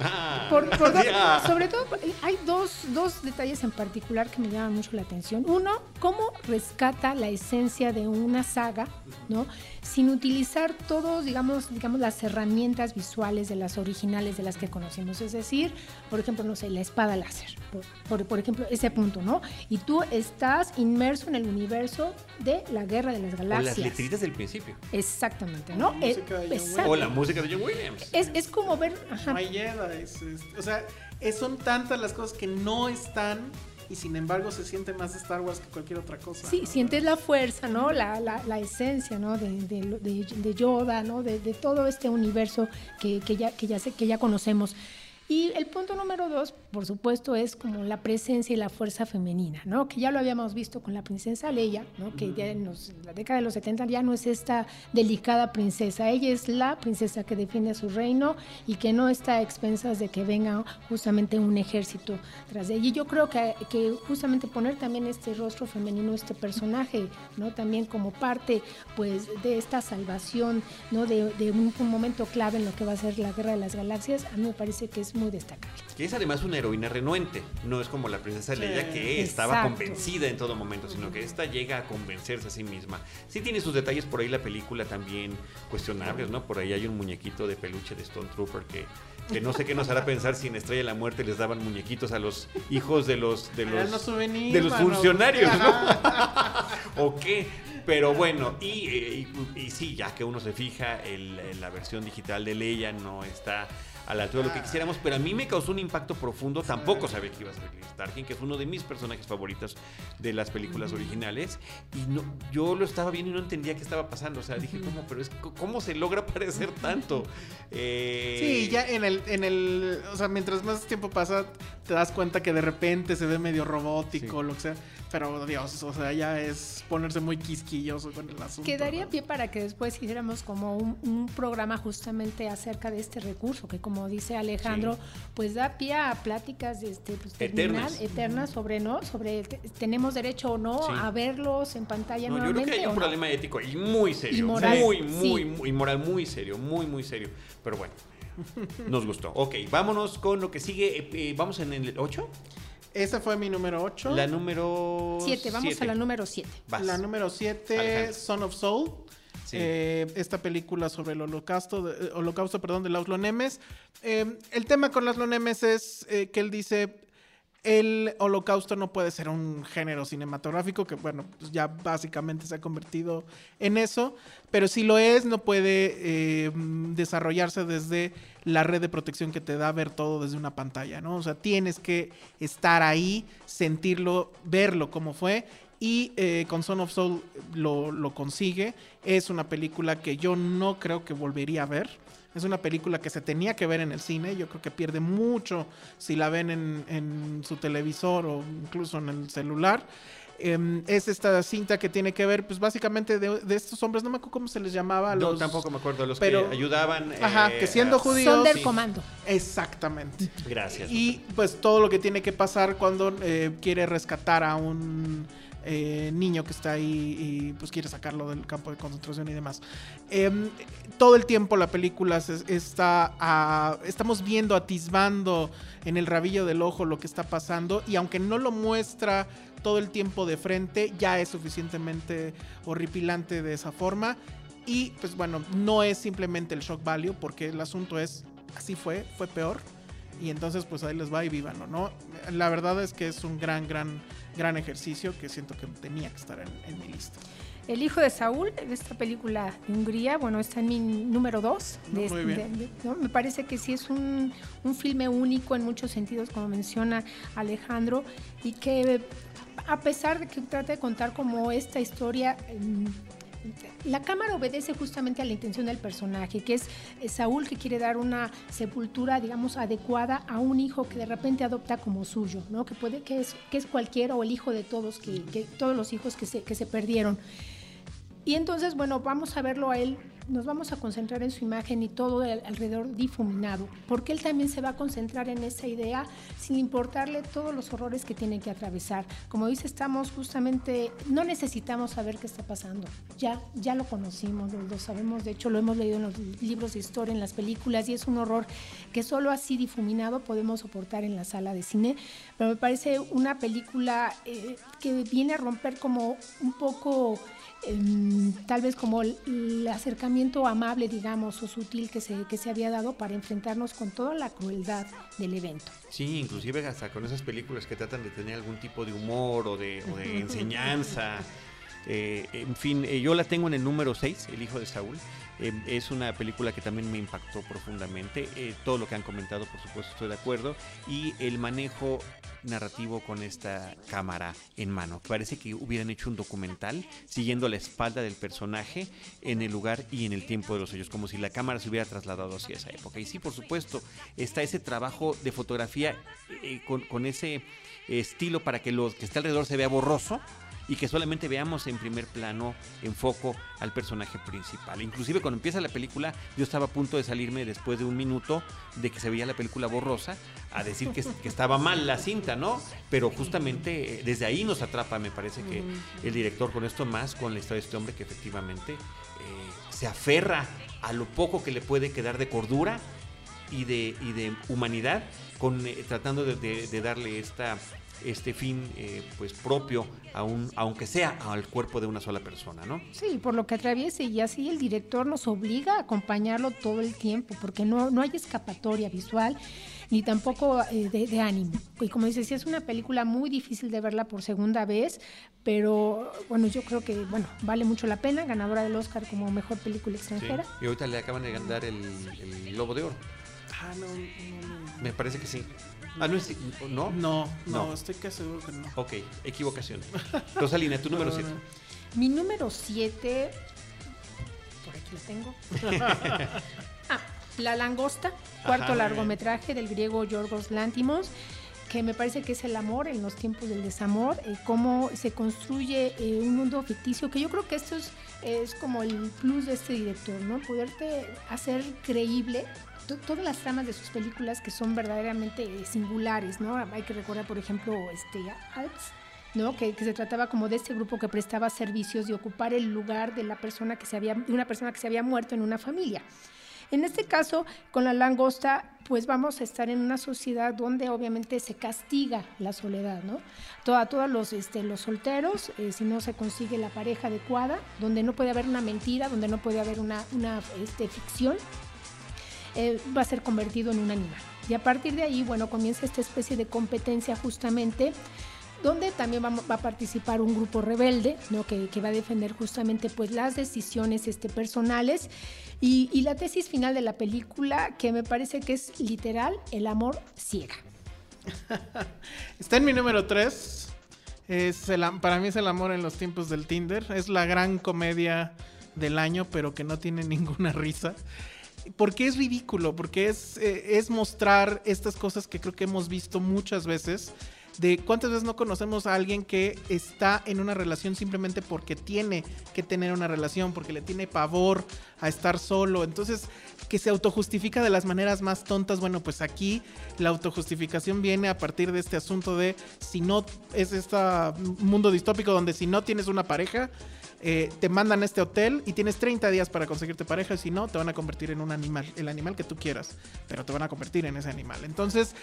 Ah, Por- por dos- ya. sobre todo, hay dos, dos detalles en particular que me llaman mucho la atención. Uno, cómo rescata la esencia de una saga, ¿no? Sin utilizar todos, digamos, digamos, las herramientas visuales de las originales de las que conocimos. Es decir, por ejemplo, no sé, la espada láser, por, por- por ejemplo, ese punto, ¿no? Y tú estás inmerso en el universo de la guerra de las O galaxias. las letritas del principio. Exactamente, ¿no? La Eh, música de John exacto. O la música de John Williams. Es, es como ver... ajá, No hay Jedi. es- es- o sea, son tantas las cosas que no están y sin embargo se siente más Star Wars que cualquier otra cosa. Sí, ¿no? sientes la fuerza, ¿no? La, la, la esencia, ¿no? De, de, de- de Yoda, ¿no? De, de todo este universo que, que ya, que, ya que ya conocemos. Y el punto número dos, por supuesto, es como la presencia y la fuerza femenina, ¿no? Que ya lo habíamos visto con la princesa Leia, ¿no? Que ya en los- la década de los 70 ya no es esta delicada princesa. Ella es la princesa que defiende su reino y que no está a expensas de que venga justamente un ejército tras de ella. Y yo creo que, que justamente poner también este rostro femenino, este personaje, ¿no? También como parte, pues, de esta salvación, ¿no? De, de un, un momento clave en lo que va a ser la Guerra de las Galaxias, a mí me parece que es muy destacable. Que es además una heroína renuente. No es como la princesa Sí, Leia que estaba exacto. convencida en todo momento, sino que esta llega a convencerse a sí misma. Sí tiene sus detalles por ahí la película también cuestionables, ¿no? Por ahí hay un muñequito de peluche de Stone Trooper que, que no sé qué nos hará pensar si en Estrella de la Muerte les daban muñequitos a los hijos de los de los, los souvenirs, de los mano. funcionarios, ¿no? ¿O qué? Pero bueno, y, eh, y- y sí, ya que uno se fija, el- la versión digital de Leia no está a la altura de lo que quisiéramos, pero a mí me causó un impacto profundo. Tampoco sabía que iba a ser Chris Tarkin, que es uno de mis personajes favoritos de las películas originales. Y no, yo lo estaba viendo y no entendía qué estaba pasando. O sea, dije, ¿cómo? Pero es, ¿cómo se logra parecer tanto? Eh, Sí, ya en el, en el, o sea, mientras más tiempo pasa, te das cuenta que de repente se ve medio robótico, Sí. lo que sea. Pero Dios, o sea, ya es ponerse muy quisquilloso con el asunto. Quedaría ¿no? pie para que después hiciéramos como un, un programa justamente acerca de este recurso, que como dice Alejandro, pues da pie a pláticas este, pues, Eternas. eternas sobre no, sobre te- tenemos derecho o no Sí. a verlos en pantalla No, yo creo que hay un no. problema ético y muy serio. Y moral, muy, sí. muy, muy moral, muy serio, muy, muy serio. Pero bueno, nos gustó. Ok, vámonos con lo que sigue. Eh, eh, ¿Vamos en el 8? Esa fue mi número 8. La número Siete, vamos siete. a la número 7. Vas. La número 7, Alejandro. Son of Soul. Sí. Eh, esta película sobre el holocausto, de- eh, holocausto perdón, de Laszlo Nemes. Eh, el tema con Laszlo Nemes es eh, que él dice, el holocausto no puede ser un género cinematográfico, que bueno, pues ya básicamente se ha convertido en eso, pero si lo es, no puede eh, desarrollarse desde la red de protección que te da ver todo desde una pantalla, ¿no? O sea, tienes que estar ahí, sentirlo, verlo como fue Y eh, con Son of Soul lo consigue. Es una película que yo no creo que volvería a ver. Es una película que se tenía que ver en el cine. Yo creo que pierde mucho si la ven en, en su televisor o incluso en el celular. Em, es esta cinta que tiene que ver, pues básicamente de, de estos hombres, no me acuerdo cómo se les llamaba. a No, los, tampoco me acuerdo. Los pero- que ayudaban. Ajá, eh, que siendo a- judíos. Son del sí. comando. Exactamente. Gracias. Y pues todo lo que tiene que pasar cuando eh, quiere rescatar a un eh, niño que está ahí y pues quiere sacarlo del campo de concentración y demás. Em, todo el tiempo la película está, estamos viendo, atisbando en el rabillo del ojo lo que está pasando y aunque no lo muestra todo el tiempo de frente, ya es suficientemente horripilante de esa forma. Y pues bueno, no es simplemente el shock value, porque el asunto es, así fue, fue peor. Y entonces pues ahí les va y vívanlo, ¿no? La verdad es que es un gran, gran, gran ejercicio que siento que tenía que estar en, en mi lista. El hijo de Saúl, de esta película de Hungría, bueno, está en mi número dos. No, ¿no? Me parece que sí es un, un filme único en muchos sentidos, como menciona Alejandro, y que a pesar de que trata de contar como esta historia... la cámara obedece justamente a la intención del personaje, que es eh, Saúl que quiere dar una sepultura, digamos, adecuada a un hijo que de repente adopta como suyo, ¿no? Que puede que es que es cualquiera o el hijo de todos, que todos los hijos que se, que se perdieron. Y entonces, bueno, vamos a verlo a él, nos vamos a concentrar en su imagen y todo alrededor difuminado, porque él también se va a concentrar en esa idea sin importarle todos los horrores que tiene que atravesar. Como dice, estamos justamente, no necesitamos saber qué está pasando, ya, ya lo conocimos, lo, lo sabemos, de hecho lo hemos leído en los libros de historia, en las películas, y es un horror que solo así difuminado podemos soportar en la sala de cine, pero me parece una película eh, que viene a romper como un poco em, tal vez como el, el acercamiento amable, digamos, o sutil que se, que se había dado para enfrentarnos con toda la crueldad del evento. Sí, inclusive hasta con esas películas que tratan de tener algún tipo de humor o de, o de enseñanza. Eh, en fin, eh, yo la tengo en el número 6, El hijo de Saúl. Eh, es una película que también me impactó profundamente. Eh, todo lo que han comentado, por supuesto, estoy de acuerdo. Y el manejo narrativo con esta cámara en mano. Parece que hubieran hecho un documental siguiendo la espalda del personaje en el lugar y en el tiempo de los hechos, como si la cámara se hubiera trasladado hacia esa época. Y sí, por supuesto, está ese trabajo de fotografía eh, con, con ese estilo para que lo que está alrededor se vea borroso y que solamente veamos en primer plano, en foco, al personaje principal. Inclusive cuando empieza la película, yo estaba a punto de salirme después de un minuto de que se veía la película borrosa a decir que, que estaba mal la cinta, ¿no? Pero justamente eh, desde ahí nos atrapa, me parece que el director con esto más, con la historia de este hombre que efectivamente eh, se aferra a lo poco que le puede quedar de cordura y de, y de humanidad, con, eh, tratando de, de- de darle esta, este fin eh, pues propio, a un, aunque sea al cuerpo de una sola persona, ¿no? Sí, por lo que atraviese y así el director nos obliga a acompañarlo todo el tiempo, porque no, no hay escapatoria visual ni tampoco eh, de, de ánimo. Y como dices, sí es una película muy difícil de verla por segunda vez, pero bueno, yo creo que bueno vale mucho la pena, ganadora del Oscar como mejor película Sí. extranjera. Y ahorita le acaban de ganar el, el Globo de Oro. Ah, no, no, Me parece que sí. Ah, no es. ¿No? no, no, No. estoy casi seguro que no. Ok, equivocación. Rosalina, tu número No, 7. no. Mi número 7, por aquí lo tengo. Ah, La langosta, cuarto Ajá. largometraje del griego Yorgos Lantimos, que me parece que es el amor en los tiempos del desamor, eh, cómo se construye eh, un mundo ficticio, que yo creo que esto es, es como el plus de este director, ¿no? Poderte hacer creíble todas las tramas de sus películas que son verdaderamente eh, singulares, ¿no? Hay que recordar, por ejemplo, este, Alps, ¿no? Que, que se trataba como de este grupo que prestaba servicios de ocupar el lugar de la persona que se había, una persona que se había muerto en una familia. En este caso, con la langosta, pues vamos a estar en una sociedad donde obviamente se castiga la soledad, ¿no? Toda, todos los, este, los solteros, eh, si no se consigue la pareja adecuada, donde no puede haber una mentira, donde no puede haber una, una este, ficción, eh, va a ser convertido en un animal. Y a partir de ahí, bueno, comienza esta especie de competencia justamente donde también va, va a participar un grupo rebelde, ¿no? que, que va a defender justamente pues, las decisiones este, personales. Y, y la tesis final de la película, que me parece que es literal, el amor ciega. Está en mi número 3. Es el para mí es el amor en los tiempos del Tinder. Es la gran comedia del año, pero que no tiene ninguna risa. Porque es ridículo, porque es, eh, es mostrar estas cosas que creo que hemos visto muchas veces. De cuántas veces no conocemos a alguien que está en una relación simplemente porque tiene que tener una relación, porque le tiene pavor a estar solo. Entonces, que se autojustifica de las maneras más tontas. Bueno, pues aquí la autojustificación viene a partir de este asunto de si no es este mundo distópico donde si no tienes una pareja, eh, te mandan a este hotel y tienes 30 días para conseguirte pareja y si no, te van a convertir en un animal, el animal que tú quieras, pero te van a convertir en ese animal. Entonces,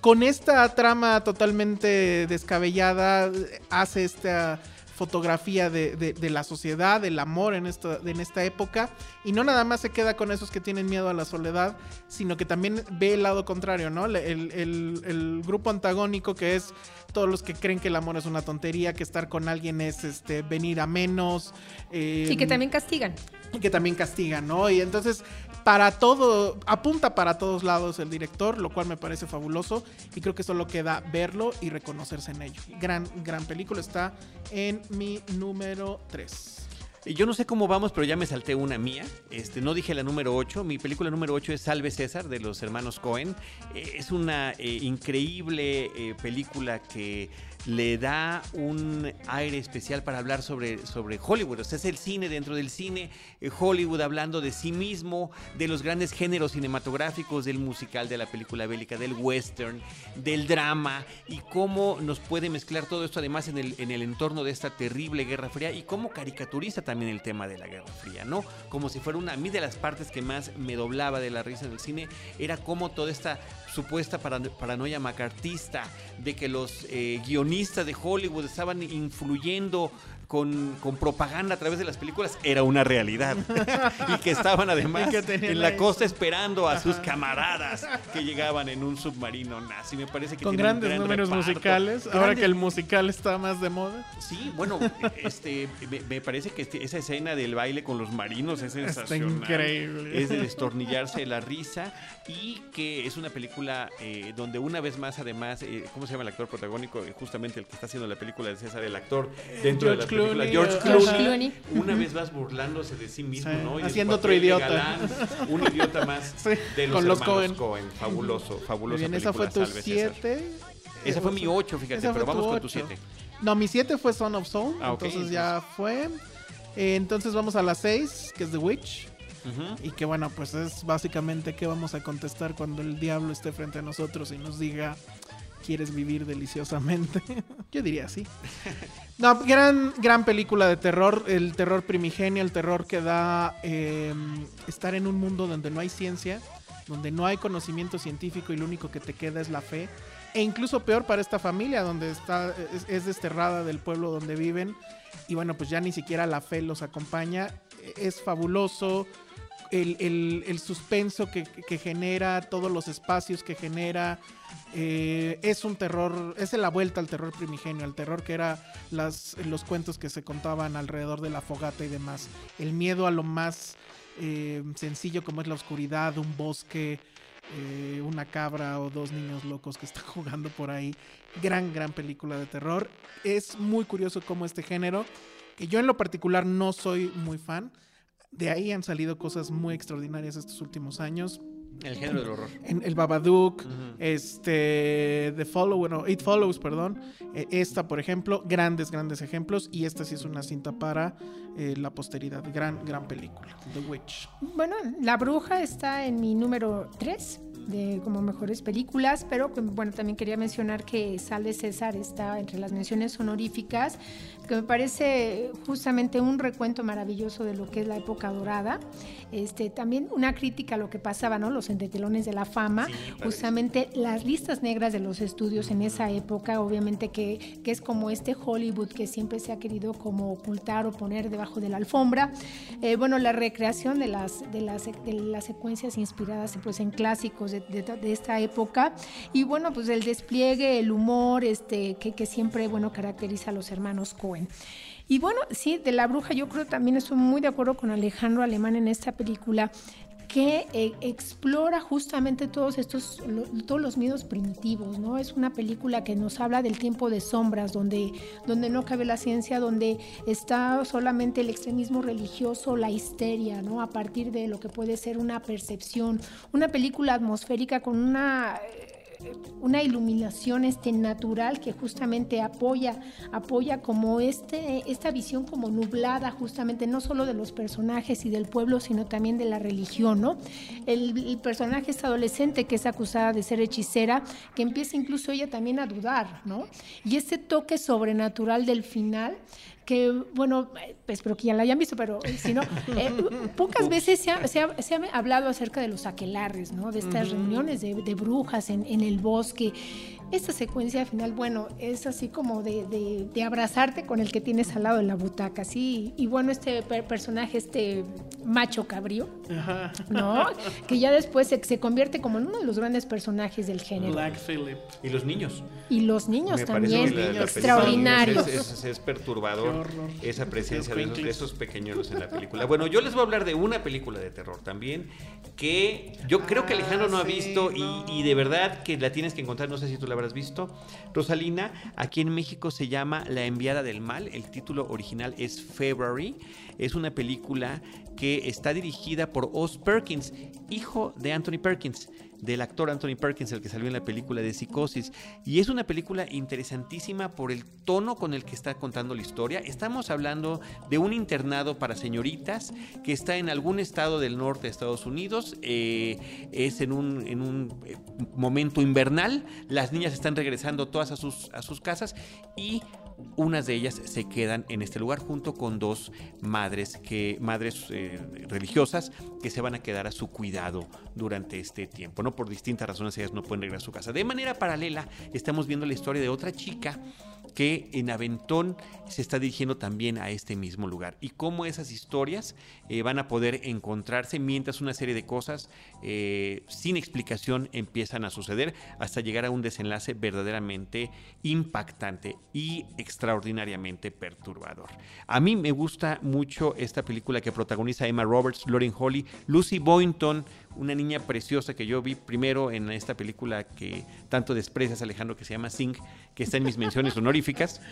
con esta trama totalmente descabellada, hace esta fotografía de, de- de la sociedad, del amor en esta, en esta época, y no nada más se queda con esos que tienen miedo a la soledad, sino que también ve el lado contrario, ¿no? El, el- grupo antagónico que es todos los que creen que el amor es una tontería, que estar con alguien es este, venir a menos. eh, Y que también castigan. y que también castigan, ¿no? Y entonces, para todo, apunta para todos lados el director, lo cual me parece fabuloso. Y creo que solo queda verlo y reconocerse en ello. Gran, gran película. Está en mi número 3. Y Yo no sé cómo vamos, pero ya me salté una mía. Este, no dije la número 8. Mi película número 8 es Salve César, de los hermanos Cohen. Eh, es una eh, increíble eh, película que le da un aire especial para hablar sobre, sobre Hollywood. O sea, es el cine dentro del cine, eh, Hollywood hablando de sí mismo, de los grandes géneros cinematográficos, del musical, de la película bélica, del western, del drama, y cómo nos puede mezclar todo esto además en el, en el entorno de esta terrible Guerra Fría, y cómo caricaturiza también el tema de la Guerra Fría, ¿no? Como si fuera una, a mí de las partes que más me doblaba de la risa en el cine, era como toda esta supuesta paran- paranoia macartista de que los eh, guionistas de Hollywood estaban influyendo con, con propaganda a través de las películas, era una realidad. y que estaban además que en la ahí- costa esperando a sus camaradas que llegaban en un submarino nazi. Me parece que Con grandes gran números reparto. musicales. Ahora que el musical está más de moda. Sí, bueno, este, me, me parece que este- esa escena del baile con los marinos es Está sensacional. increíble. Es de destornillarse la risa y que es una película eh, donde una vez más, además, eh, ¿cómo se llama el actor protagónico? Eh, Justamente el que está haciendo la película de César, el actor dentro de la George película, George Clooney. George Clooney. Una vez más burlándose de sí mismo, Sí, ¿no? Y haciendo otro idiota. galán, un idiota más Sí, de los con los hermanos Coen. Fabuloso, fabuloso. bien, esa fue tu 7. Esa fue mi 8, fíjate, pero vamos con tu ocho. 7. No, mi 7 fue Son of Soul. Ah, entonces ya fue. Eh, entonces vamos a la 6, que es The Witch. Y que bueno, pues es básicamente que vamos a contestar cuando el diablo esté frente a nosotros y nos diga, ¿quieres vivir deliciosamente? Yo diría sí. No, gran, gran película de terror, el terror primigenio, el terror que da eh, estar en un mundo donde no hay ciencia, donde no hay conocimiento científico y lo único que te queda es la fe. E incluso peor para esta familia, donde está, es, es desterrada del pueblo donde viven. Y bueno, pues ya ni siquiera la fe los acompaña. Es fabuloso el, el- el suspenso que, que genera, todos los espacios que genera. eh, es un terror, es la vuelta al terror primigenio, al terror que era las, los cuentos que se contaban alrededor de la fogata y demás. El miedo a lo más eh, sencillo como es la oscuridad, un bosque, eh, una cabra o dos niños locos que están jugando por ahí. Gran, gran película de terror. Es muy curioso cómo este género, que yo en lo particular no soy muy fan, de ahí han salido cosas muy extraordinarias estos últimos años. El género del horror. En el Babadook, Ujú. este, The Follow, bueno, It Follows, perdón. Eh, esta, por ejemplo, grandes, grandes ejemplos. Y esta sí es una cinta para eh, la posteridad. Gran, gran película. The Witch. Bueno, La Bruja está en mi número 3 de como mejores películas, pero bueno, también quería mencionar que Sale César está entre las menciones honoríficas, que me parece justamente un recuento maravilloso de lo que es la época dorada. Este, también una crítica a lo que pasaba, ¿no? Los entretelones de la fama, Sí, justamente las listas negras de los estudios en esa época, obviamente que, que es como este Hollywood que siempre se ha querido como ocultar o poner debajo de la alfombra. Eh, bueno, la recreación de las, de, las, de las secuencias inspiradas pues, en clásicos de, de- de esta época y bueno, pues el despliegue, el humor este, que, que siempre bueno, caracteriza a los hermanos Cohen. Y bueno, sí, de la bruja yo creo también estoy muy de acuerdo con Alejandro Alemán en esta película que eh, explora justamente todos estos, todos los miedos primitivos, ¿no? Es una película que nos habla del tiempo de sombras, donde, donde no cabe la ciencia, donde está solamente el extremismo religioso, la histeria, ¿no? A partir de lo que puede ser una percepción, una película atmosférica con una una iluminación este natural que justamente apoya apoya como este esta visión como nublada justamente no solo de los personajes y del pueblo sino también de la religión no el, personaje es adolescente que es acusada de ser hechicera que empieza incluso ella también a dudar no y ese toque sobrenatural del final que, bueno, eh, espero que ya la hayan visto, pero si no, eh, pocas veces se ha, se ha- se ha hablado acerca de los aquelarres, ¿no? De estas reuniones de, de brujas en, en el bosque. Esta secuencia final, bueno, es así como de, de- de abrazarte con el que tienes al lado de la butaca, sí. Y bueno, este per- personaje, este macho cabrío, Ajá. ¿no? que ya después se, se convierte como en uno de los grandes personajes del género. Black Phillip. Y los niños. Y los niños Me también, la- la extraordinarios. Es, es- es perturbador esa presencia de esos, de esos pequeñuelos en la película. Bueno, yo les voy a hablar de una película de terror también que yo creo que Ah, Alejandro no ha visto y, de verdad que la tienes que encontrar, no sé si tú la habrás visto. Rosalina, aquí en México se llama La enviada del mal, el título original es February, es una película que está dirigida por Oz Perkins, hijo de Anthony Perkins del actor Anthony Perkins, el que salió en la película de Psicosis. Y es una película interesantísima por el tono con el que está contando la historia. Estamos hablando de un internado para señoritas que está en algún estado del norte de Estados Unidos. eh, es en un, en un eh, momento invernal. Las niñas están regresando todas a sus, a sus casas y unas de ellas se quedan en este lugar junto con dos madres que madres eh, religiosas que se van a quedar a su cuidado durante este tiempo. No por distintas razones ellas no pueden regresar a su casa. De manera paralela estamos viendo la historia de otra chica que en Aventón se está dirigiendo también a este mismo lugar y cómo esas historias eh, van a poder encontrarse mientras una serie de cosas eh, sin explicación empiezan a suceder hasta llegar a un desenlace verdaderamente impactante y extraordinariamente perturbador. A mí me gusta mucho esta película que protagoniza Emma Roberts, Lauren Holly, Lucy Boynton, una niña preciosa que yo vi primero en esta película que tanto desprecias Alejandro que se llama Sing, que está en mis menciones honoríficas.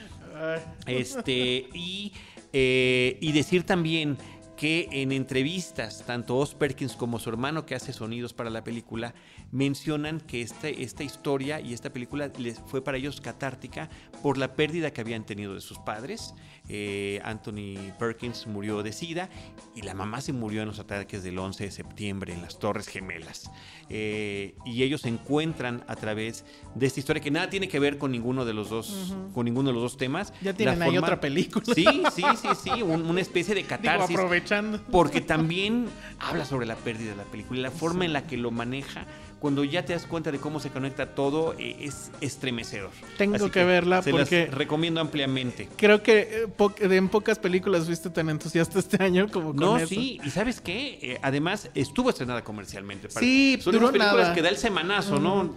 Este, y, eh, y decir también que en entrevistas, tanto Oz Perkins como su hermano que hace sonidos para la película, mencionan que este, esta historia y esta película les fue para ellos catártica por la pérdida que habían tenido de sus padres. Eh, Anthony Perkins murió de SIDA y la mamá se murió en los ataques del 11 de septiembre en las Torres Gemelas. Eh, y ellos se encuentran a través de esta historia que nada tiene que ver con ninguno de los dos, con ninguno de los dos temas. Ya La tienen ahí forma- otra película. Sí, sí, sí, sí, un- una especie de Digo, catarsis. aprovechando. porque también habla sobre la pérdida de la película y la forma en la que lo maneja. Cuando ya te das cuenta de cómo se conecta todo, eh, es estremecedor. Tengo que verla se las porque- recomiendo ampliamente. Creo que eh, po- en pocas películas fuiste tan entusiasta este año como con No, eso. sí, y ¿sabes qué? Eh, además, estuvo estrenada comercialmente. para- Sí, Son duró esas películas nada. que da el semanazo, ¿no?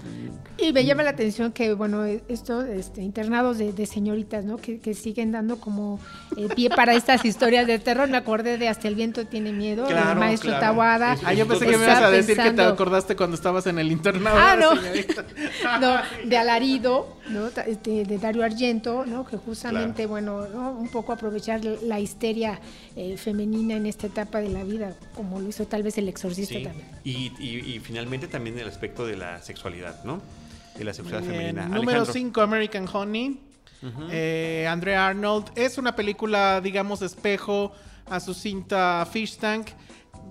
Y me llama la atención que, bueno, estos este, internados de, de señoritas, ¿no? Que, que siguen dando como eh, pie para estas historias de terror. Me acordé de Hasta el viento tiene miedo, Claro, el maestro claro. Tawada. Ah, yo pensé que me ibas a decir que te acordaste cuando estabas en el internado. Ah, de no. no, de Alarido, ¿no? Ta- este, de Dario Argento, ¿no? Que justamente, bueno, ¿no? un poco aprovechar la histeria eh, femenina en esta etapa de la vida, como lo hizo tal vez el exorcista Sí. también. Y, y- y finalmente también el aspecto de la sexualidad, ¿no? De la sexualidad Bien, femenina. Número Alejandro. 5, American Honey. Eh, Andrea Arnold. Es una película, digamos, espejo a su cinta Fish Tank.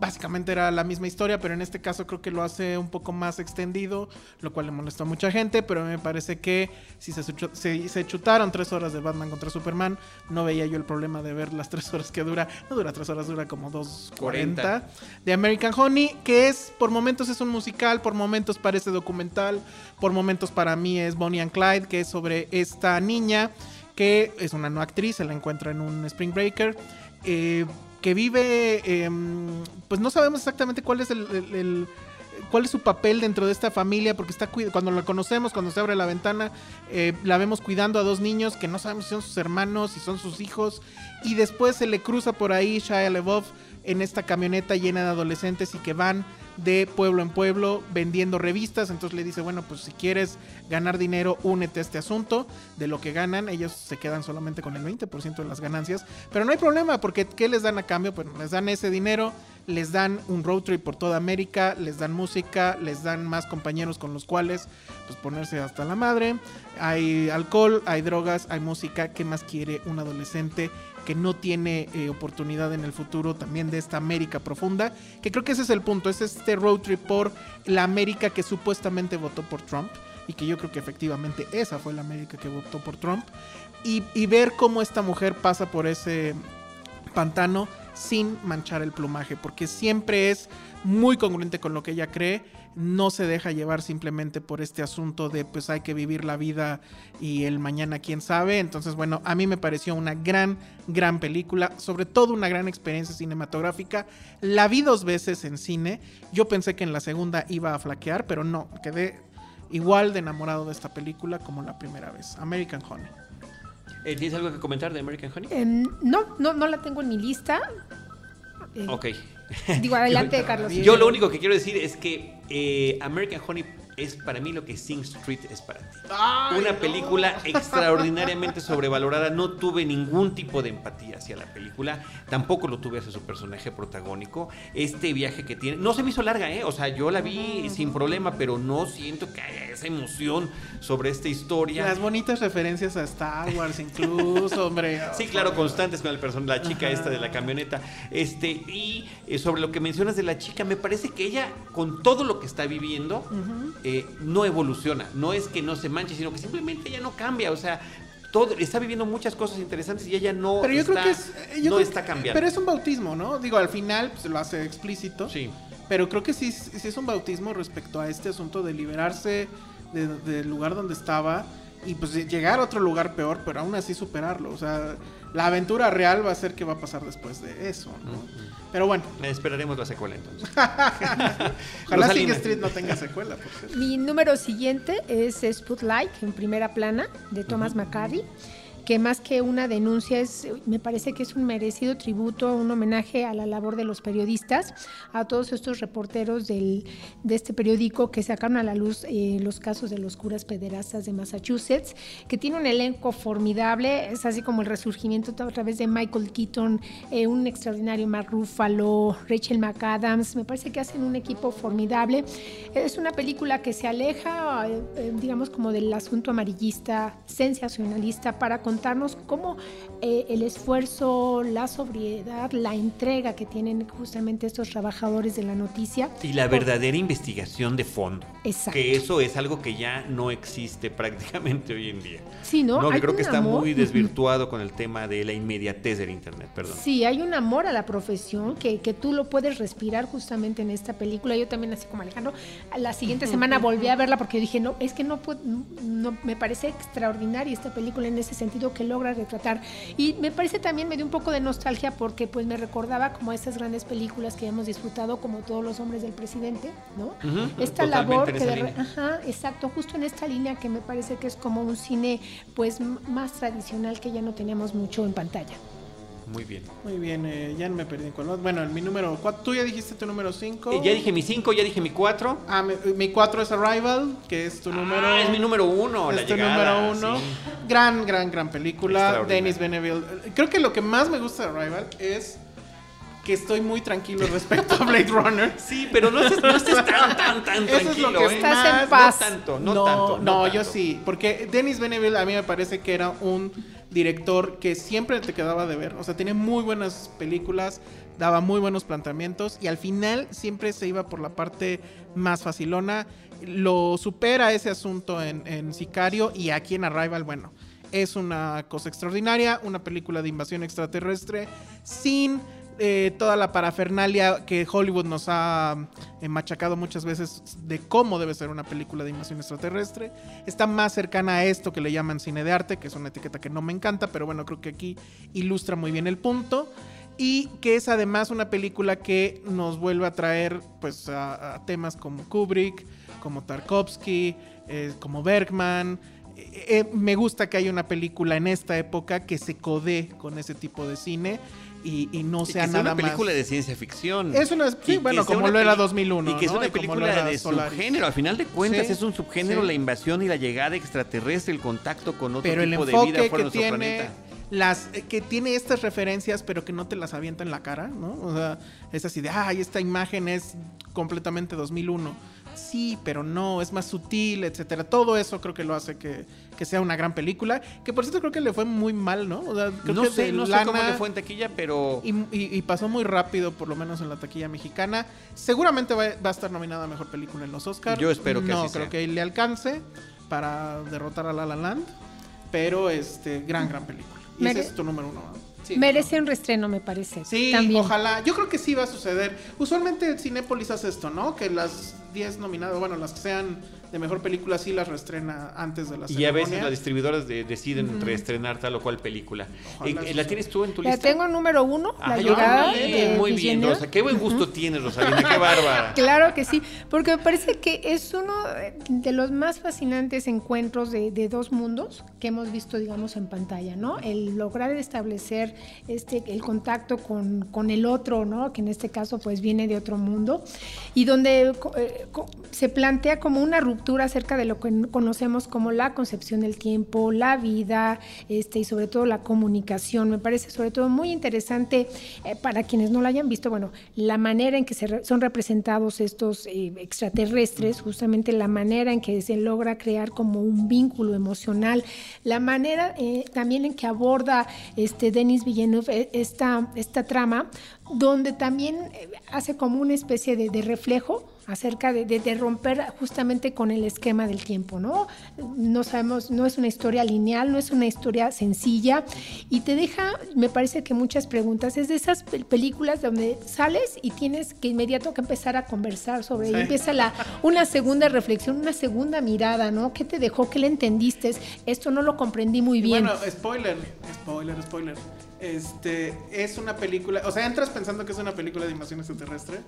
Básicamente era la misma historia, pero en este caso creo que lo hace un poco más extendido, lo cual le molestó a mucha gente, pero me parece que si se, se- se chutaron tres horas de Batman contra Superman, no veía yo el problema de ver las tres horas que dura. No dura tres horas, dura como dos cuarenta. De American Honey, que es, por momentos es un musical, por momentos parece documental, por momentos para mí es Bonnie and Clyde, que es sobre esta niña que es una no actriz, se la encuentra en un Spring Breaker, eh, que vive, em, pues no sabemos exactamente cuál es el, el- cuál es su papel dentro de esta familia, porque está cuando la conocemos, cuando se abre la ventana, eh, la vemos cuidando a dos niños que no sabemos si son sus hermanos, si son sus hijos, y después se le cruza por ahí Shia LaBeouf en esta camioneta llena de adolescentes y que van de pueblo en pueblo vendiendo revistas. Entonces le dice, bueno, pues si quieres ganar dinero, únete a este asunto. De lo que ganan, ellos se quedan solamente con el 20% de las ganancias. Pero no hay problema, porque ¿qué les dan a cambio? Pues les dan ese dinero, les dan un road trip por toda América, les dan música, les dan más compañeros con los cuales pues ponerse hasta la madre. Hay alcohol, hay drogas, hay música. ¿Qué más quiere un adolescente? Que no tiene eh, oportunidad en el futuro también de esta América profunda, que creo que ese es el punto, es este road trip por la América que supuestamente votó por Trump y que yo creo que efectivamente esa fue la América que votó por Trump y, y ver cómo esta mujer pasa por ese pantano sin manchar el plumaje, porque siempre es muy congruente con lo que ella cree, no se deja llevar simplemente por este asunto de pues hay que vivir la vida y el mañana quién sabe, entonces bueno, a mí me pareció una gran, gran película, sobre todo una gran experiencia cinematográfica, la vi dos veces en cine, yo pensé que en la segunda iba a flaquear, pero no, quedé igual de enamorado de esta película como la primera vez, American Honey. Eh, ¿Tienes algo que comentar de American Honey? Em, no, no, no la tengo en mi lista. Eh, Ok. Digo, adelante, Carlos. Yo lo único que quiero decir es que eh, American Honey es para mí lo que Sing Street es para ti. Una película extraordinariamente sobrevalorada. No tuve ningún tipo de empatía hacia la película. Tampoco lo tuve hacia su personaje protagónico. Este viaje que tiene. No se me hizo larga, ¿eh? O sea, yo la vi sin problema, pero no siento que haya esa emoción sobre esta historia. Las bonitas referencias a Star Wars incluso, hombre. Sí, claro, constantes con el person la chica esta de la camioneta. Este, y eh, sobre lo que mencionas de la chica, me parece que ella, con todo lo que está viviendo, eh, no evoluciona. No es que no se manche, sino que simplemente ella no cambia. O sea, todo, está viviendo muchas cosas interesantes y ella no Pero yo está, creo que es. yo no creo- está cambiando. Pero es un bautismo, ¿no? Digo, al final pues, lo hace explícito. Sí. Pero creo que sí, sí es un bautismo respecto a este asunto de liberarse de- del lugar donde estaba y pues llegar a otro lugar peor, pero aún así superarlo. O sea, la aventura real va a ser qué va a pasar después de eso, ¿no? Pero bueno, Esperaremos la secuela entonces. ojalá. Sing Street no tenga secuela, por cierto. Mi número siguiente es Spotlight en primera plana de Thomas McCarthy que más que una denuncia es, me parece que es un merecido tributo, un homenaje a la labor de los periodistas, a todos estos reporteros del, de este periódico que sacaron a la luz eh, los casos de los curas pederastas de Massachusetts, que tiene un elenco formidable, es así como el resurgimiento a través de Michael Keaton, eh, un extraordinario Mark Ruffalo, Rachel McAdams, me parece que hacen un equipo formidable. Es una película que se aleja, eh, eh, digamos, como del asunto amarillista, sensacionalista, para contarnos cómo eh, el esfuerzo, la sobriedad, la entrega que tienen justamente estos trabajadores de la noticia. Y la verdadera investigación de fondo. Exacto. Que eso es algo que ya no existe prácticamente hoy en día. Sí, ¿no? No, que Hay creo que está amor. muy desvirtuado con el tema de la inmediatez del Internet, perdón. Sí, hay un amor a la profesión que, que tú lo puedes respirar justamente en esta película. Yo también, así como Alejandro, la siguiente semana volví a verla porque dije, no, es que no, puedo- no me parece extraordinaria esta película en ese sentido que logra retratar. Y me parece también, me dio un poco de nostalgia porque pues me recordaba como estas grandes películas que hemos disfrutado, como Todos los hombres del presidente, ¿no? Esta labor que de. Ajá, exacto, justo en esta línea que me parece que es como un cine pues más tradicional que ya no tenemos mucho en pantalla. Muy bien. Muy bien, eh, ya me perdí con los. Bueno, en mi número 4. Tú ya dijiste tu número 5. Eh, ya dije mi 5, ya dije mi 4. Ah, mi 4 es Arrival, que es tu número. Ah, es mi número 1. es tu número uno. Gran, gran, gran película. Denis Beneville. Creo que lo que más me gusta de Arrival es que estoy muy tranquilo respecto a Blade Runner. Sí, pero no estés, no estés tan, tan, tan Eso es tranquilo. lo que ¿eh? Estás en paz. No tanto, no, no, tanto. no, tanto. yo sí. Porque Denis Beneville a mí me parece que era un director que siempre te quedaba de ver. O sea, tiene muy buenas películas, daba muy buenos planteamientos y al final siempre se iba por la parte más facilona. Lo supera ese asunto en, en Sicario y aquí en Arrival, bueno, es una cosa extraordinaria, una película de invasión extraterrestre sin eh, toda la parafernalia que Hollywood nos ha eh, machacado muchas veces de cómo debe ser una película de invasión extraterrestre. Está más cercana a esto que le llaman cine de arte, que es una etiqueta que no me encanta, pero bueno, creo que aquí ilustra muy bien el punto. Y que es además una película que nos vuelve a traer pues a, temas como Kubrick, como Tarkovsky, eh, como Bergman, me gusta que haya una película en esta época que se codee con ese tipo de cine y, y no Y sea que sea nada una película más. de ciencia ficción. Es una- sí, bueno, sea como una lo era peli- 2001, Y que es ¿no? una como lo película de Solaris. subgénero. Al final de cuentas Sí, es un subgénero sí. la invasión y la llegada extraterrestre, el contacto con otro pero el tipo de vida enfoque fuera de nuestro tiene planeta. Las eh, que tiene estas referencias pero que no te las avienta en la cara no o sea es así de ay esta imagen es completamente 2001 sí pero no es más sutil etcétera todo eso creo que lo hace que, que sea una gran película que por cierto creo que le fue muy mal no o sea, creo No que sé, no sé cómo le fue en taquilla, pero... y, y- y pasó muy rápido, por lo menos en la taquilla mexicana. Seguramente va, va a estar nominada a Mejor Película en los Oscars. Yo espero que No así creo sea. que le alcance para derrotar a La La Land. Pero, este, gran, gran película. Y Mere- ese es tu número uno. Merece un restreno, me parece. Sí, También. ojalá. Yo creo que sí va a suceder. Usualmente Cinépolis hace esto, ¿no? Que las 10 nominadas, bueno, las que sean de mejor película, sí las reestrena antes de la Y a veces ceremonia. las distribuidoras de- deciden reestrenar tal o cual película. Ojalá Eh, ¿La tienes tú en tu La lista? tengo número uno, Ah, la llegada de Muy bien. Rosa. Qué buen gusto tienes, Rosalina. Qué bárbara. Claro que sí, porque me parece que es uno de los más fascinantes encuentros de, de dos mundos que hemos visto, digamos, en pantalla, ¿no? El lograr establecer este, el contacto con, con el otro, ¿no? Que en este caso, pues, viene de otro mundo, y donde eh, se plantea como una ruptura acerca de lo que conocemos como la concepción del tiempo, la vida, este, y sobre todo la comunicación. Me parece sobre todo muy interesante eh, para quienes no la hayan visto, bueno, la manera en que se son representados estos eh, extraterrestres, justamente la manera en que se logra crear como un vínculo emocional, la manera eh, también en que aborda este Denis Villeneuve esta, esta trama, donde también eh, hace como una especie de, de reflejo acerca de, de- de romper justamente con el esquema del tiempo, ¿no? No sabemos, no es una historia lineal, no es una historia sencilla y te deja, me parece que muchas preguntas. Es de esas pel- películas donde sales y tienes que inmediato que empezar a conversar sobre. Sí. Empieza la, una segunda reflexión, una segunda mirada, ¿no? ¿Qué te dejó? ¿Qué le entendiste? Esto no lo comprendí muy Y bien. Bueno, spoiler, spoiler, spoiler. Este es una película, o sea, entras pensando que es una película de invasión extraterrestre,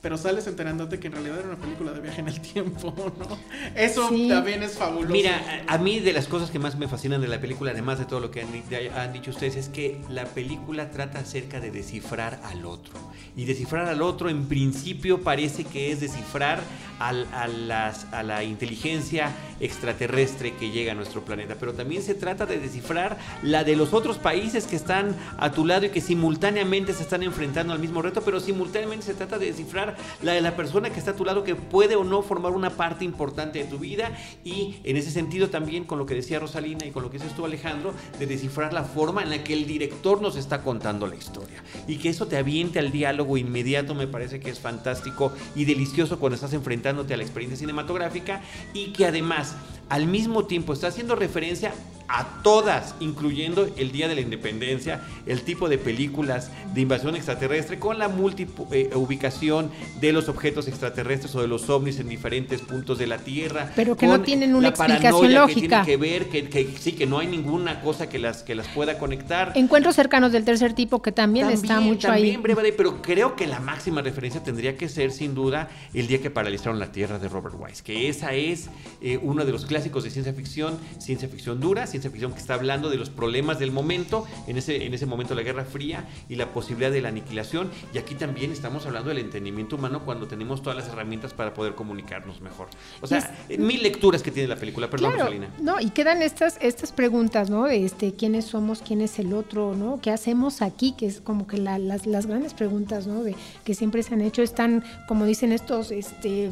pero sales enterándote que en realidad era una película de viaje en el tiempo, ¿no? Eso Sí. también es fabuloso. Mira, a a mí de las cosas que más me fascinan de la película, además de todo lo que han, de- han dicho ustedes, es que la película trata acerca de descifrar al otro. Y descifrar al otro en principio parece que es descifrar al- a, las- a la inteligencia extraterrestre que llega a nuestro planeta, pero también se trata de descifrar la de los otros países que están a tu lado y que simultáneamente se están enfrentando al mismo reto, pero simultáneamente se trata de descifrar la de la persona que está a tu lado que puede o no formar una parte importante de tu vida y en ese sentido también con lo que decía Rosalina y con lo que dices tú Alejandro, de descifrar la forma en la que el director nos está contando la historia. Y que eso te aviente al diálogo inmediato me parece que es fantástico y delicioso cuando estás enfrentándote a la experiencia cinematográfica y que además al mismo tiempo está haciendo referencia a todas, incluyendo el Día de la Independencia, el tipo de películas de invasión extraterrestre con la multiubicación de los objetos extraterrestres o de los ovnis en diferentes puntos de la Tierra. Pero que no tienen una la explicación Que lógica. tiene que ver, que, que sí, que no hay ninguna cosa que las, que las pueda conectar. Encuentros cercanos del tercer tipo que también, está mucho también, ahí. Brevade, pero creo que la máxima referencia tendría que ser sin duda el día que paralizaron la Tierra de Robert Wise, que esa es eh, uno de los clásicos de ciencia ficción, ciencia ficción dura, ciencia ficción que está hablando de los problemas del momento, en ese, en ese momento la Guerra Fría y la posibilidad de la aniquilación, y aquí también estamos hablando del entendimiento humano cuando tenemos todas las herramientas para poder comunicarnos mejor. O sea, eh, mil lecturas que tiene la película, perdón, Claro, Rosalina. no, y quedan estas, estas preguntas, ¿no? Este, quiénes somos, quién es el otro, ¿no? ¿Qué hacemos aquí? Que es como que la- las, las grandes preguntas, ¿no? De, que siempre se han hecho, están, como dicen estos, este,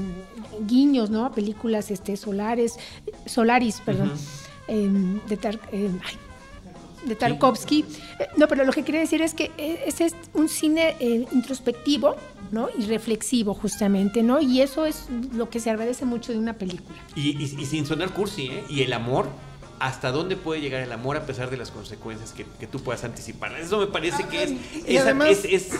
guiños, ¿no? A películas, este, solares, Solaris, perdón, em, de Tar- em, ay, de Tarkovsky. Eh, No, pero lo que quería decir es que eh, ese es un cine eh, introspectivo, ¿no? Y reflexivo, justamente, ¿no? Y eso es lo que se agradece mucho de una película. Y, y- y sin sonar cursi, ¿eh? Y el amor, ¿hasta dónde puede llegar el amor a pesar de las consecuencias que, que tú puedas anticipar? Eso me parece que es, Y esa- además- es- es-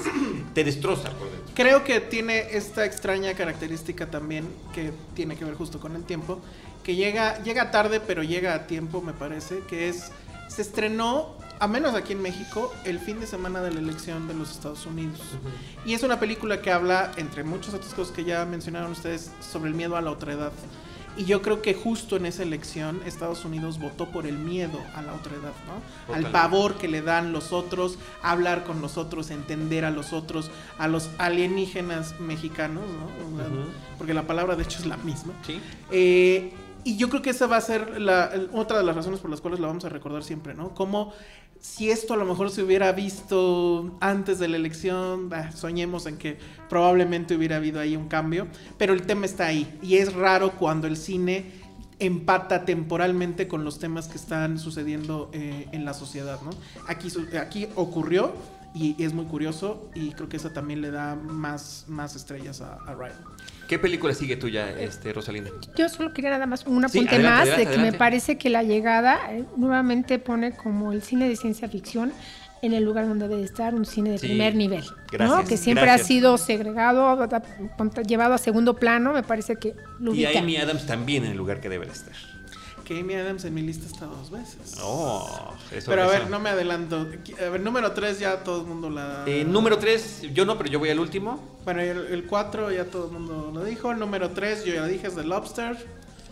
te destroza por dentro. Creo que tiene esta extraña característica también que tiene que ver justo con el tiempo, que llega, llega tarde pero llega a tiempo me parece, que es, se estrenó, a menos aquí en México, el fin de semana de la elección de los Estados Unidos. Y es una película que habla, entre muchas otras cosas que ya mencionaron ustedes, sobre el miedo a la otredad. Y yo creo que justo en esa elección Estados Unidos votó por el miedo a la otra edad, ¿no? Al Totalmente. pavor que le dan los otros, hablar con los otros, entender a los otros, a los alienígenas mexicanos, ¿no? Ujú. Porque la palabra de hecho es la misma. Sí. Eh, y yo creo que esa va a ser otra de las razones por las cuales la vamos a recordar siempre, ¿no? Como si esto a lo mejor se hubiera visto antes de la elección, soñemos en que probablemente hubiera habido ahí un cambio, pero el tema está ahí. Y es raro cuando el cine empata temporalmente con los temas que están sucediendo eh, en la sociedad, ¿no? Aquí, aquí ocurrió y es muy curioso y creo que eso también le da más, más estrellas a, a Ryan. ¿Qué película sigue tuya, este, Rosalina? Yo solo quería nada más un Sí, apunte adelante, más adelante, de que adelante. me parece que la llegada eh, nuevamente pone como el cine de ciencia ficción en el lugar donde debe estar un cine de Sí, primer nivel, gracias, ¿no? que siempre gracias. ha sido segregado, llevado a segundo plano, me parece que lo Y ubica. Amy Adams también en el lugar que debe de estar. Que Amy Adams en mi lista está dos veces. Oh, eso Pero a eso. ver, no me adelanto. A ver, número 3 ya todo el mundo la... Eh, número 3, yo no, pero yo voy al último. Bueno, el 4 ya todo el mundo lo dijo. El número 3 yo ya dije es The Lobster.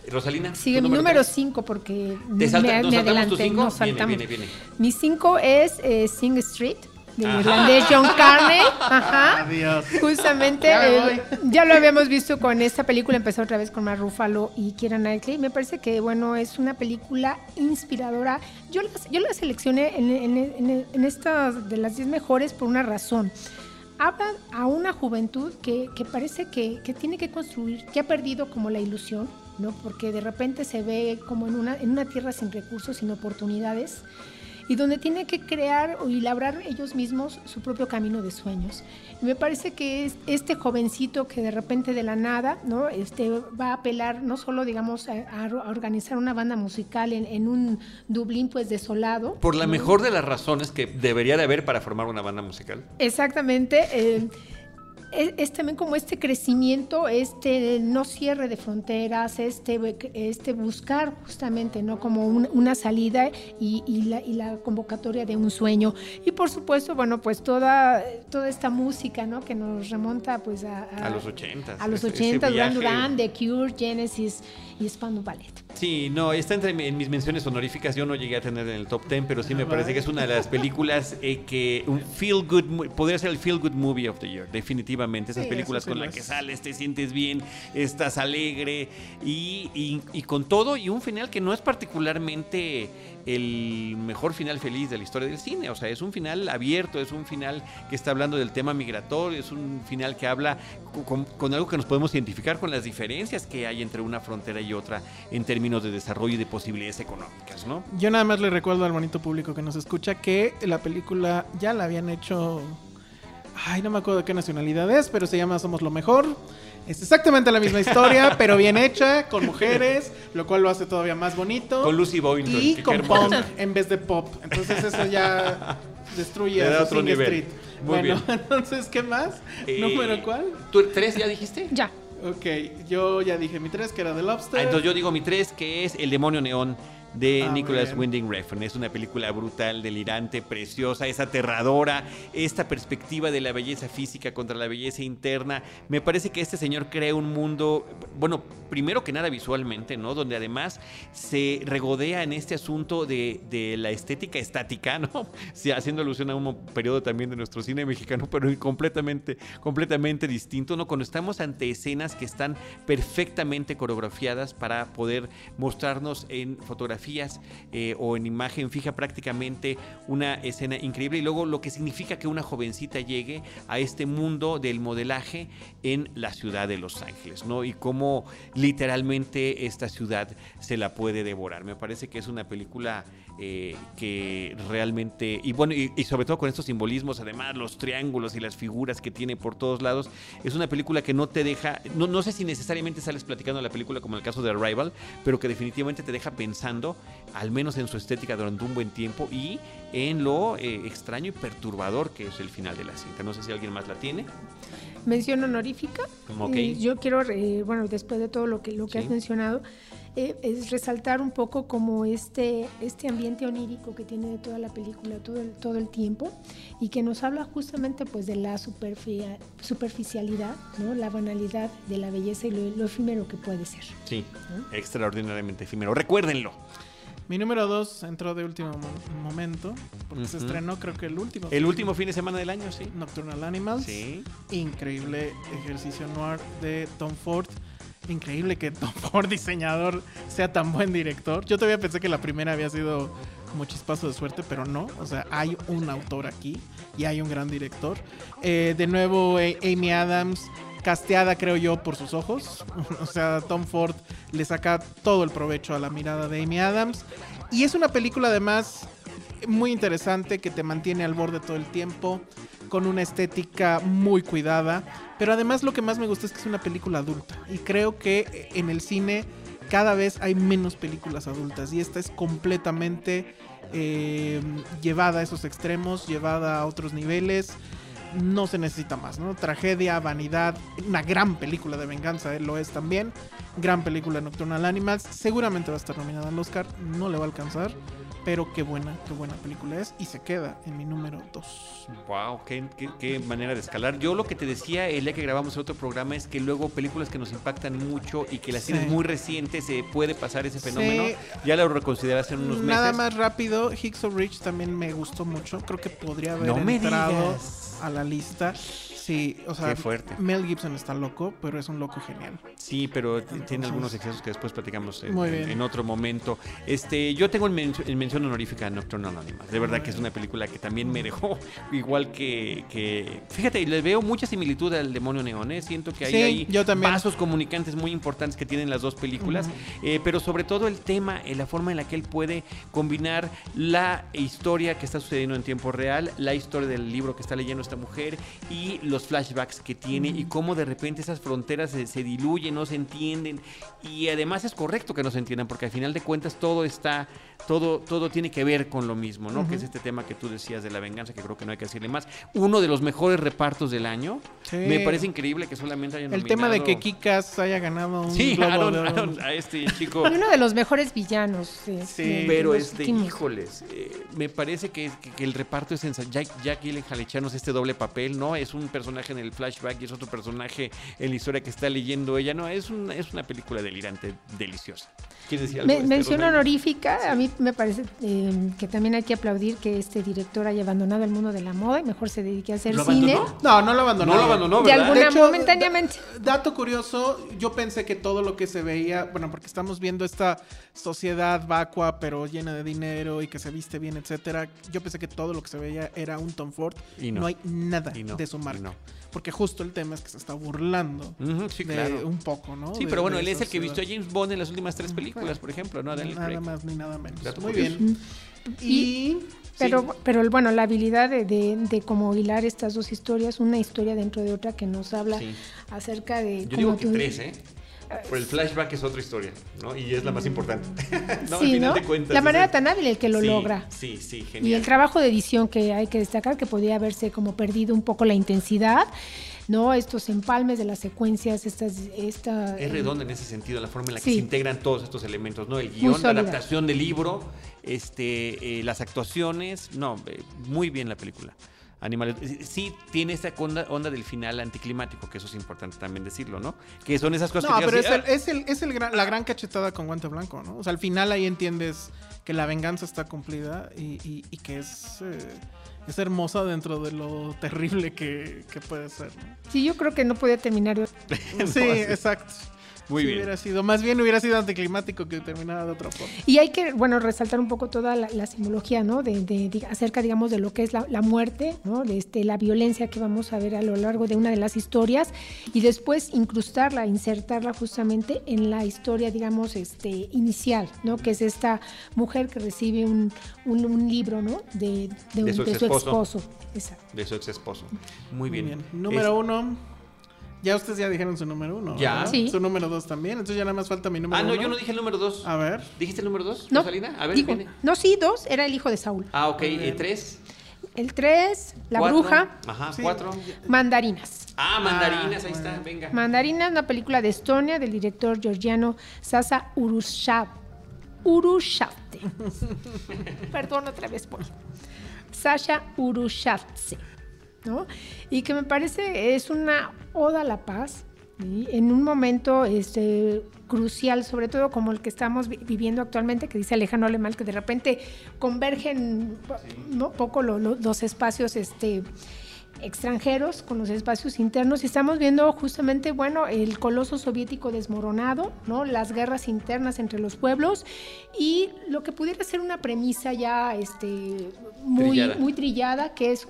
Rosalina. Sigue ¿tu mi número tres? 5 porque ¿Te me, salta- me nos saltamos adelanté, tu cinco? nos Viene, saltamos. viene, viene. Mi 5 es eh, Sing Street, del Ajá. irlandés John Carney. Ajá. Adiós. Justamente, Ya eh, ya lo habíamos visto con esta película, empezó otra vez con Mark Ruffalo y Keira Knightley. Me parece que, bueno, es una película inspiradora. Yo la, yo la seleccioné en, en, en, en estas de las 10 mejores por una razón. Habla a una juventud que, que parece que, que tiene que construir, que ha perdido como la ilusión, ¿no? Porque de repente se ve como en una, en una tierra sin recursos, sin oportunidades y donde tiene que crear y labrar ellos mismos su propio camino de sueños. Y me parece que es este jovencito que de repente de la nada, ¿no? Este va a apelar no solo, digamos, a, a organizar una banda musical en, en un Dublín pues desolado. Por la ¿no? mejor de las razones que debería de haber para formar una banda musical. Exactamente. eh, es, es también como este crecimiento, este no cierre de fronteras, este, este buscar justamente, ¿no? Como un- una salida y, y la, y la convocatoria de un sueño. Y por supuesto, bueno, pues toda, toda esta música, ¿no? Que nos remonta pues a, A los 80. A los ese- ese 80, Duran viaje. Duran, The Cure, Genesis y Spandau Ballet. Sí, no, está entre mi- en mis menciones honoríficas. Yo no llegué a tener en el top 10, pero sí me parece que es una de las películas eh, que un feel good, podría ser el feel good movie of the year, definitivamente. Esas Sí, películas con las que es. sales, te sientes bien, estás alegre y, y- y con todo y un final que no es particularmente el mejor final feliz de la historia del cine. O sea, es un final abierto, es un final que está hablando del tema migratorio, es un final que habla con, con algo que nos podemos identificar con las diferencias que hay entre una frontera y otra en términos de desarrollo y de posibilidades económicas, ¿no? Yo nada más le recuerdo al bonito público que nos escucha que la película ya la habían hecho. Ay, no me acuerdo de qué nacionalidad es, pero se llama Somos lo Mejor. Es exactamente la misma historia, pero bien hecha, con mujeres, lo cual lo hace todavía más bonito. Con Lucy Boynton. y con punk en vez de pop. Entonces eso ya destruye Le da a otro Sing nivel. Street. Muy bueno, bien. entonces, ¿qué más? Eh, ¿Número cuál? ¿Tú tres ya dijiste? Ya. Ok, yo ya dije mi tres, que era The Lobster. Ah, entonces yo digo mi tres, que es El demonio neón de Ah, muy Nicholas. Winding Refn. Es una película brutal, delirante, preciosa, es aterradora. Esta perspectiva de la belleza física contra la belleza interna. Me parece que este señor crea un mundo, bueno, primero que nada visualmente, ¿no? Donde además se regodea en este asunto de, de la estética estática, ¿no? Sí, haciendo alusión a un periodo también de nuestro cine mexicano, pero completamente, completamente distinto, ¿no? Cuando estamos ante escenas que están perfectamente coreografiadas para poder mostrarnos en eh, o en imagen fija prácticamente una escena increíble y luego lo que significa que una jovencita llegue a este mundo del modelaje en la ciudad de Los Ángeles, ¿no? Y cómo literalmente esta ciudad se la puede devorar. Me parece que es una película eh, que realmente, y bueno, y, y sobre todo con estos simbolismos, además los triángulos y las figuras que tiene por todos lados, es una película que no te deja, no, no sé si necesariamente sales platicando la película como en el caso de Arrival, pero que definitivamente te deja pensando, al menos en su estética durante un buen tiempo y en lo eh, extraño y perturbador que es el final de la cinta. No sé si alguien más la tiene. Mención honorífica. Ok. Eh, yo quiero, eh, bueno, después de todo lo que, lo que Sí. has mencionado, eh, es resaltar un poco como este, este ambiente onírico que tiene toda la película todo el, todo el tiempo y que nos habla justamente pues de la superfi- superficialidad, ¿no? la banalidad de la belleza y lo, lo efímero que puede ser. Sí, extraordinariamente efímero. Recuérdenlo. Mi número 2 entró de último mo- momento, porque se Ujú. estrenó creo que el último. El último fin de semana del año, sí. Nocturnal Animals. Sí. Increíble ejercicio noir de Tom Ford. Increíble que Tom Ford, diseñador, sea tan buen director. Yo todavía pensé que la primera había sido como chispazo de suerte, pero no. O sea, hay un autor aquí y hay un gran director. Eh, de nuevo, eh, Amy Adams, casteada creo yo por sus ojos. o sea, Tom Ford le saca todo el provecho a la mirada de Amy Adams. Y es una película además muy interesante que te mantiene al borde todo el tiempo, con una estética muy cuidada, pero además lo que más me gusta es que es una película adulta y creo que en el cine cada vez hay menos películas adultas y esta es completamente eh, llevada a esos extremos, llevada a otros niveles. No se necesita más, ¿no? Tragedia, vanidad, una gran película de venganza, él lo es también. Gran película Nocturnal Animals. Seguramente va a estar nominada al Oscar, no le va a alcanzar, pero qué buena, qué buena película es y se queda en mi número 2. Wow, qué, qué- qué manera de escalar. Yo lo que te decía el día que grabamos el otro programa es que luego películas que nos impactan mucho y que las Sí. tienes muy recientes se puede pasar ese Sí. fenómeno. Ya lo reconsideraste en unos Nada meses. más rápido, Hicks of Rich también me gustó mucho. Creo que podría haber No entrado a la lista. Sí, o sea, Qué fuerte. Mel Gibson está loco, pero es un loco genial. Sí, pero tiene algunos excesos que después platicamos en, otro momento. Este, yo tengo en, mención honorífica a Nocturnal Animals. De verdad que es una película que también me dejó igual que, que- fíjate, le veo mucha similitud al Demonio Neón. ¿eh? Siento que ahí Sí, hay yo también. vasos comunicantes muy importantes que tienen las dos películas, eh, pero sobre todo el tema, eh, la forma en la que él puede combinar la historia que está sucediendo en tiempo real, la historia del libro que está leyendo esta mujer y los flashbacks que tiene y cómo de repente esas fronteras se, se diluyen, no se entienden y además es correcto que no se entiendan porque al final de cuentas todo está, todo, todo tiene que ver con lo mismo, ¿no? Que es este tema que tú decías de la venganza, que creo que no hay que decirle más. Uno de los mejores repartos del año. Sí. Me parece increíble que solamente hayan El tema de que Kikas haya ganado un Sí, Globo Aaron, de Oro. Aaron, a este chico. Uno de los mejores villanos. Sí. de- de Pero los este, últimos. híjoles, eh, me parece que, que- que el reparto es sensacional. Jack, Jack Gyllenhaal echarnos este doble papel, ¿no? Es un personaje en el flashback y es otro personaje en la historia que está leyendo ella. No, es, un- es una película delirante, deliciosa. ¿Quieres decir algo? Me- este, mención honorífica, a mí me parece eh, que también hay que aplaudir que este director haya abandonado el mundo de la moda y mejor se dedique a hacer ¿Lo cine. abandonó? No, no lo abandonó. No lo abandonó, De alguna hecho, momentáneamente. da- dato curioso, yo pensé que todo lo que se veía, bueno, porque estamos viendo esta sociedad vacua pero llena de dinero y que se viste bien, etcétera. Yo pensé que todo lo que se veía era un Tom Ford. Y no. hay nada Y no, de su y marca. no. Porque justo el tema es que se está burlando sí, de claro. un poco, ¿no? Sí, De- pero bueno, de él es el que vistió a. James Bond en las últimas tres películas, por ejemplo, ¿no? Daniel Nada Craig. más ni nada menos. Muy curioso. bien. Y Pero, pero bueno, la habilidad de, de, de como hilar estas dos historias, una historia dentro de otra que nos habla Sí. acerca de... Yo como digo que tú- tres, ¿eh? Pero el flashback es otra historia, ¿no? Y es la más importante. no, al final ¿no? de cuentas. La manera el- tan hábil el que lo Sí, logra. Sí, sí, Y genial. el trabajo de edición que hay que destacar, que podría haberse como perdido un poco la intensidad, ¿no? Estos empalmes de las secuencias, estas... Esta, Es redonda en ese sentido, la forma en la que Sí. se integran todos estos elementos, ¿no? El guion, la adaptación del libro, este, eh, las actuaciones, no, eh, muy bien la película. Animales, eh, sí tiene esta onda, onda del final anticlimático, que eso es importante también decirlo, ¿no? Que son esas cosas No, que pero es, digas, el, es, el, es el gran- la gran cachetada con guante blanco, ¿no? O sea, al final ahí entiendes que la venganza está cumplida y, y- y que es, eh, es hermosa dentro de lo terrible que, que puede ser. ¿no? Sí, yo creo que no podía terminar. sí, exacto. Muy Sí bien. Hubiera sido, más bien hubiera sido anticlimático que terminara de otra forma. Y hay que, bueno, resaltar un poco toda la, la simbología, ¿no? De, de- de- acerca, digamos, de lo que es la, la muerte, ¿no? De este, la violencia que vamos a ver a lo largo de una de las historias y después incrustarla, insertarla justamente en la historia, digamos, este, inicial, ¿no? Que es esta mujer que recibe un, un- un libro, ¿no? De, de, un- De su de su exesposo. esposo. Exacto. De su ex esposo. Muy bien. Número Es- uno. Ya ustedes ya dijeron su número uno. Ya. ¿verdad? Sí. Su número dos también. Entonces ya nada más falta mi número Ah, no, uno. yo no dije el número dos. A ver. ¿Dijiste el número dos, No, Rosalina? A ver, digo, viene. no, sí, dos, era el hijo de Saúl. Ah, ok, eh, tres. El 3, La Cuatro. Bruja, Ajá, Sí. cuatro. Mandarinas. Ah, mandarinas, Ah, ahí está, bueno. venga. Mandarinas, una película de Estonia del director georgiano Sasa Urushav. Urushavte. Perdón otra vez por. Sasha Urushavtse. ¿No? Y que me parece es una oda a la paz. ¿sí? En un momento este, crucial, sobre todo como el que estamos vi- viviendo actualmente, que dice Alejandro Alemán, que de repente convergen ¿no? poco lo- lo- los espacios este, extranjeros con los espacios internos y estamos viendo justamente, bueno, el coloso soviético desmoronado, ¿no? Las guerras internas entre los pueblos y lo que pudiera ser una premisa ya este, muy, Trillada. muy trillada, que es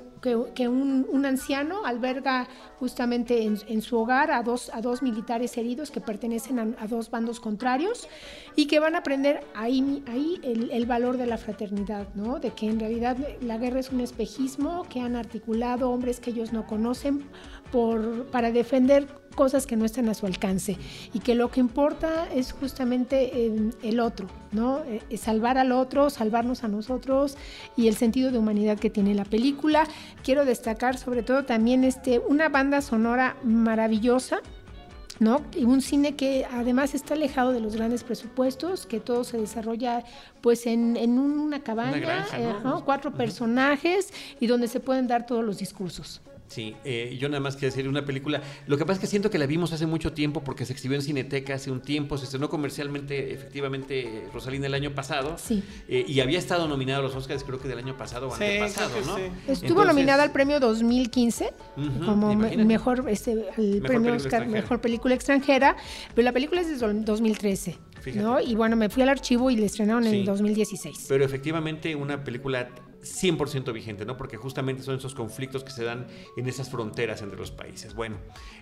que, un, un anciano alberga justamente en, su hogar a dos, a dos militares heridos que pertenecen a, dos bandos contrarios y que van a aprender ahí, ahí el, el valor de la fraternidad, ¿no? De que en realidad la guerra es un espejismo que han articulado hombres que ellos no conocen por, para defender cosas que no están a su alcance y que lo que importa es justamente eh, el otro, ¿no? Eh, eh, salvar al otro, salvarnos a nosotros y el sentido de humanidad que tiene la película. Quiero destacar sobre todo también este, una banda sonora maravillosa, ¿no? Y un cine que además está alejado de los grandes presupuestos, que todo se desarrolla pues en, en una cabaña, granja, eh, ¿no? ajá, cuatro personajes y donde se pueden dar todos los discursos. Sí, eh, yo nada más quiero decir una película. Lo que pasa es que siento que la vimos hace mucho tiempo porque se exhibió en Cineteca hace un tiempo, se estrenó comercialmente, efectivamente, Rosalina el año pasado. Sí. Eh, y había estado nominada a los Oscars, creo que del año pasado o Sí, antepasado, ¿no? sí. Estuvo Entonces, nominada al premio 2015 Ujú, como me- mejor este el premio película Oscar extranjera. mejor película extranjera, pero la película es de do- 2013, Fíjate. ¿no? Y bueno, me fui al archivo y la estrenaron Sí. en 2016. Pero efectivamente una película 100% vigente, ¿no? Porque justamente son esos conflictos que se dan en esas fronteras entre los países. Bueno,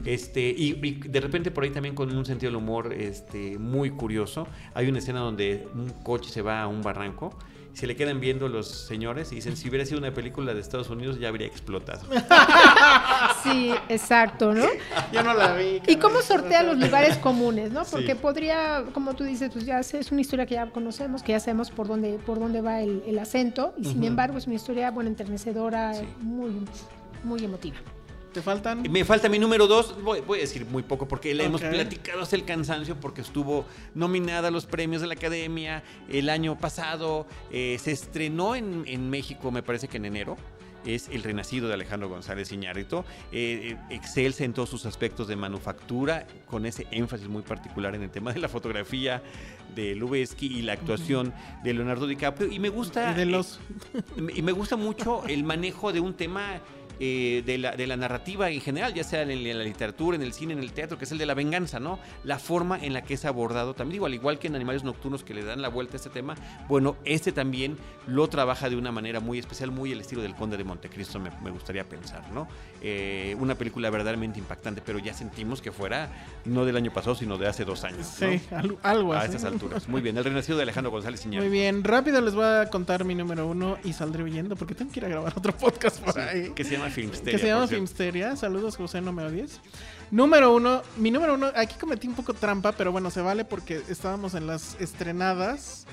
este, y, de repente por ahí también con un sentido del humor este, muy curioso. Hay una escena donde un coche se va a un barranco. Se le quedan viendo los señores y dicen, si hubiera sido una película de Estados Unidos ya habría explotado. Sí, exacto, ¿no? Yo no la vi. Y cómo sortea los lugares comunes, ¿no? Porque Sí. podría, como tú dices, pues ya es es una historia que ya conocemos, que ya sabemos por dónde, por dónde va el, el acento, y sin embargo es una historia, bueno, enternecedora, Sí. muy, muy emotiva. ¿Te faltan? Me falta mi número dos, voy, voy a decir muy poco porque la hemos Ok. platicado hasta el cansancio porque estuvo nominada a los premios de la Academia el año pasado, eh, se estrenó en, en México me parece que en enero. Es El Renacido de Alejandro González Iñárritu. Eh, eh, excelsa en todos sus aspectos de manufactura, con ese énfasis muy particular en el tema de la fotografía de Lubeski y la actuación de Leonardo DiCaprio. Y me gusta. Y de eh, los... y me gusta mucho el manejo de un tema eh, de, la, de la narrativa en general, ya sea en, en la literatura, en el cine, en el teatro, que es el de la venganza, ¿no? La forma en la que es abordado también, digo, al igual que en Animales Nocturnos que le dan la vuelta a este tema, bueno, este también lo trabaja de una manera muy especial, muy el estilo del Conde de Montecristo, me, me gustaría pensar, ¿no? Eh, una película verdaderamente impactante, pero ya sentimos que fuera no del año pasado, sino de hace dos años. Sí, al- algo A así. estas alturas. Muy bien, El Renacido de Alejandro González Muy Iñárritu. bien, rápido les voy a contar mi número uno y saldré huyendo porque tengo que ir a grabar otro podcast por ahí. Que se llama Filmsteria. que se llama. Filmsteria. Saludos, José, no me odies. Número uno, mi número uno, aquí cometí un poco trampa, pero bueno, se vale porque estábamos en las estrenadas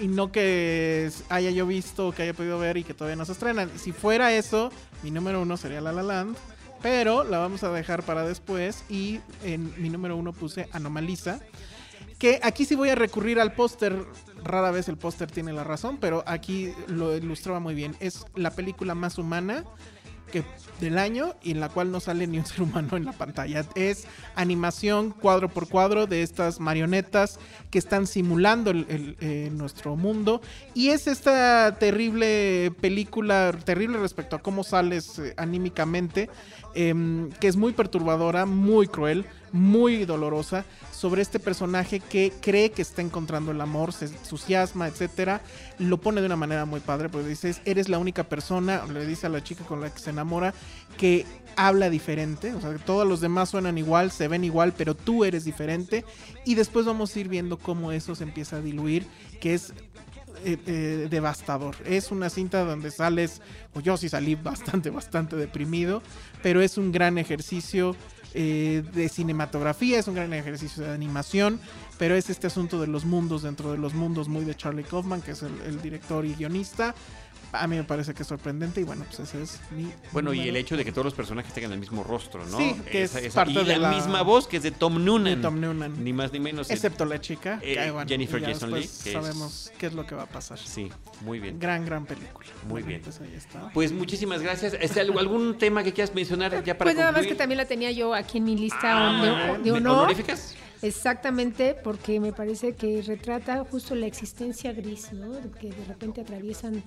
y no que haya yo visto o que haya podido ver y que todavía no se estrenan. Si fuera eso, mi número uno sería La La Land, pero la vamos a dejar para después y en mi número uno puse Anomaliza. Que aquí sí voy a recurrir al póster. Rara vez el póster tiene la razón, pero aquí lo ilustraba muy bien. Es la película más humana del año y en la cual no sale ni un ser humano en la pantalla. Es animación cuadro por cuadro de estas marionetas que están simulando eh, nuestro mundo. Y es esta terrible película, terrible respecto a cómo sales eh, anímicamente, em, que es muy perturbadora, muy cruel, muy dolorosa, sobre este personaje que cree que está encontrando el amor, se entusiasma, etcétera. Lo pone de una manera muy padre, porque dices, eres la única persona, le dice a la chica con la que se enamora, que habla diferente, o sea, que todos los demás suenan igual, se ven igual, pero tú eres diferente. Y después vamos a ir viendo cómo eso se empieza a diluir, que es eh, eh, devastador. Es una cinta donde sales, o yo sí salí bastante, bastante deprimido, pero es un gran ejercicio eh, de cinematografía, es un gran ejercicio de animación, pero es este asunto de los mundos dentro de los mundos muy de Charlie Kaufman, que es el, el director y guionista. A mí me parece que es sorprendente y bueno, pues ese es mi... Bueno, y el hecho de que todos los personajes tengan el mismo rostro, ¿no? Sí, que es parte y de la, la- misma voz que es de Tom Noonan. de Tom Noonan. Ni más ni menos. Excepto la chica, Eh, que, bueno, Jennifer Jason Leigh, que es- sabemos qué es lo que va a pasar. Sí, muy bien. Gran, gran película. Muy Bueno, bien. Pues ahí está. Pues muchísimas gracias. ¿Este, algo- ¿Algún tema que quieras mencionar ya para Pues nada más que concluir? también la tenía yo aquí en mi lista Ah, de, de ¿me- honor. ¿Honoríficas? Exactamente, porque me parece que retrata justo la existencia gris, ¿no? Que de repente atraviesan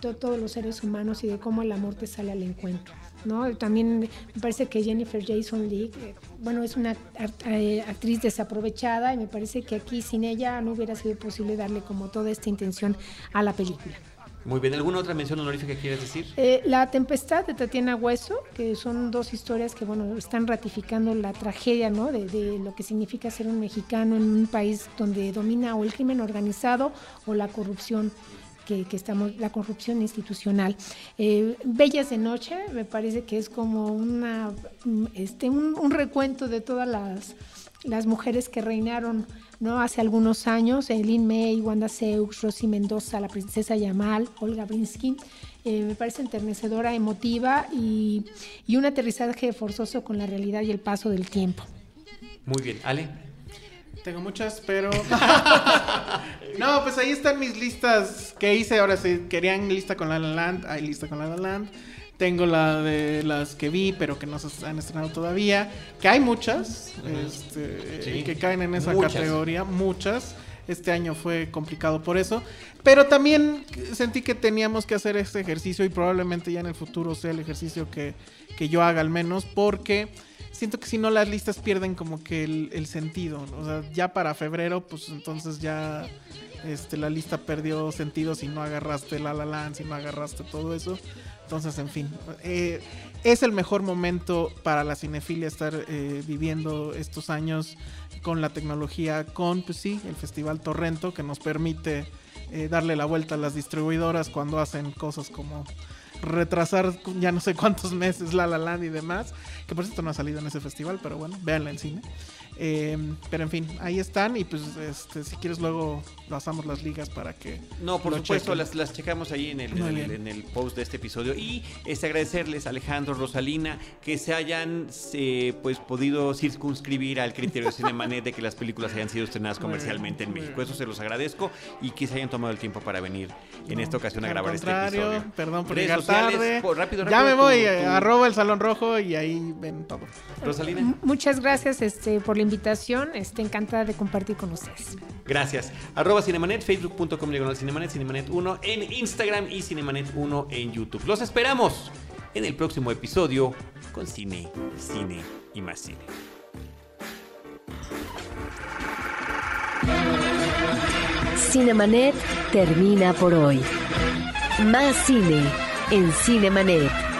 to- todos los seres humanos y de cómo el amor te sale al encuentro, ¿no? También me parece que Jennifer Jason Leigh, eh, bueno, es una eh, actriz desaprovechada y me parece que aquí sin ella no hubiera sido posible darle como toda esta intención a la película. Muy bien. ¿Alguna otra mención honorífica que quieras decir? Eh, la Tempestad de Tatiana Hueso, que son dos historias que bueno están ratificando la tragedia ¿no? de, de lo que significa ser un mexicano en un país donde domina o el crimen organizado o la corrupción. Que, que estamos, la corrupción institucional. Eh, Bellas de Noche, me parece que es como una, mm, este, un, un recuento de todas las, las mujeres que reinaron ¿no? hace algunos años, Lin May, Wanda Seux, Rosy Mendoza, la princesa Yamal, Olga Brinsky. Eh, me parece enternecedora, emotiva y, y un aterrizaje forzoso con la realidad y el paso del tiempo. Muy bien. Ale. Tengo muchas, pero. no, pues ahí están mis listas que hice. Ahora sí, querían lista con La La Land. Hay lista con La La Land. Tengo la de las que vi, pero que no se han estrenado todavía. Que hay muchas este, Sí. que caen en esa Muchas. categoría. Muchas. Este año fue complicado por eso. Pero también sentí que teníamos que hacer este ejercicio y probablemente ya en el futuro sea el ejercicio que, que yo haga al menos. Porque siento que si no las listas pierden como que el, sentido. O sea, ya para febrero, pues entonces ya este, la lista perdió sentido si no agarraste La La Land, si no agarraste todo eso. Entonces, en fin, eh, es el mejor momento para la cinefilia estar eh, viviendo estos años con la tecnología, con, pues sí, el Festival Torrento, que nos permite eh, darle la vuelta a las distribuidoras cuando hacen cosas como retrasar ya no sé cuántos meses La La Land y demás, que por cierto no ha salido en ese festival, pero bueno, véanla en cine. Eh, pero en fin, ahí están y pues este, si quieres luego pasamos las ligas para que... No, por lo supuesto, chequen. las, las checamos ahí en el, en, el, bien. en el post de este episodio. Y este, agradecerles, Alejandro, Rosalina, que se hayan eh, pues podido circunscribir al criterio de Cinemanet de que las películas hayan sido estrenadas comercialmente en México. bien. Eso se los agradezco y que se hayan tomado el tiempo para venir en No, esta ocasión a grabar este episodio. Perdón por Redes llegar sociales, tarde. rápido, ya me voy, tu- tu- arroba el Salón Rojo y ahí ven todo. Rosalina, Muchas gracias este, por la invitación, este, encantada de compartir con ustedes. gracias. Arroba Cinemanet, facebook.com diagonal Cinemanet, Cinemanet 1 en Instagram y Cinemanet 1 en YouTube. Los esperamos en el próximo episodio con cine, cine y más cine. Cinemanet termina por hoy. Más cine en Cinemanet.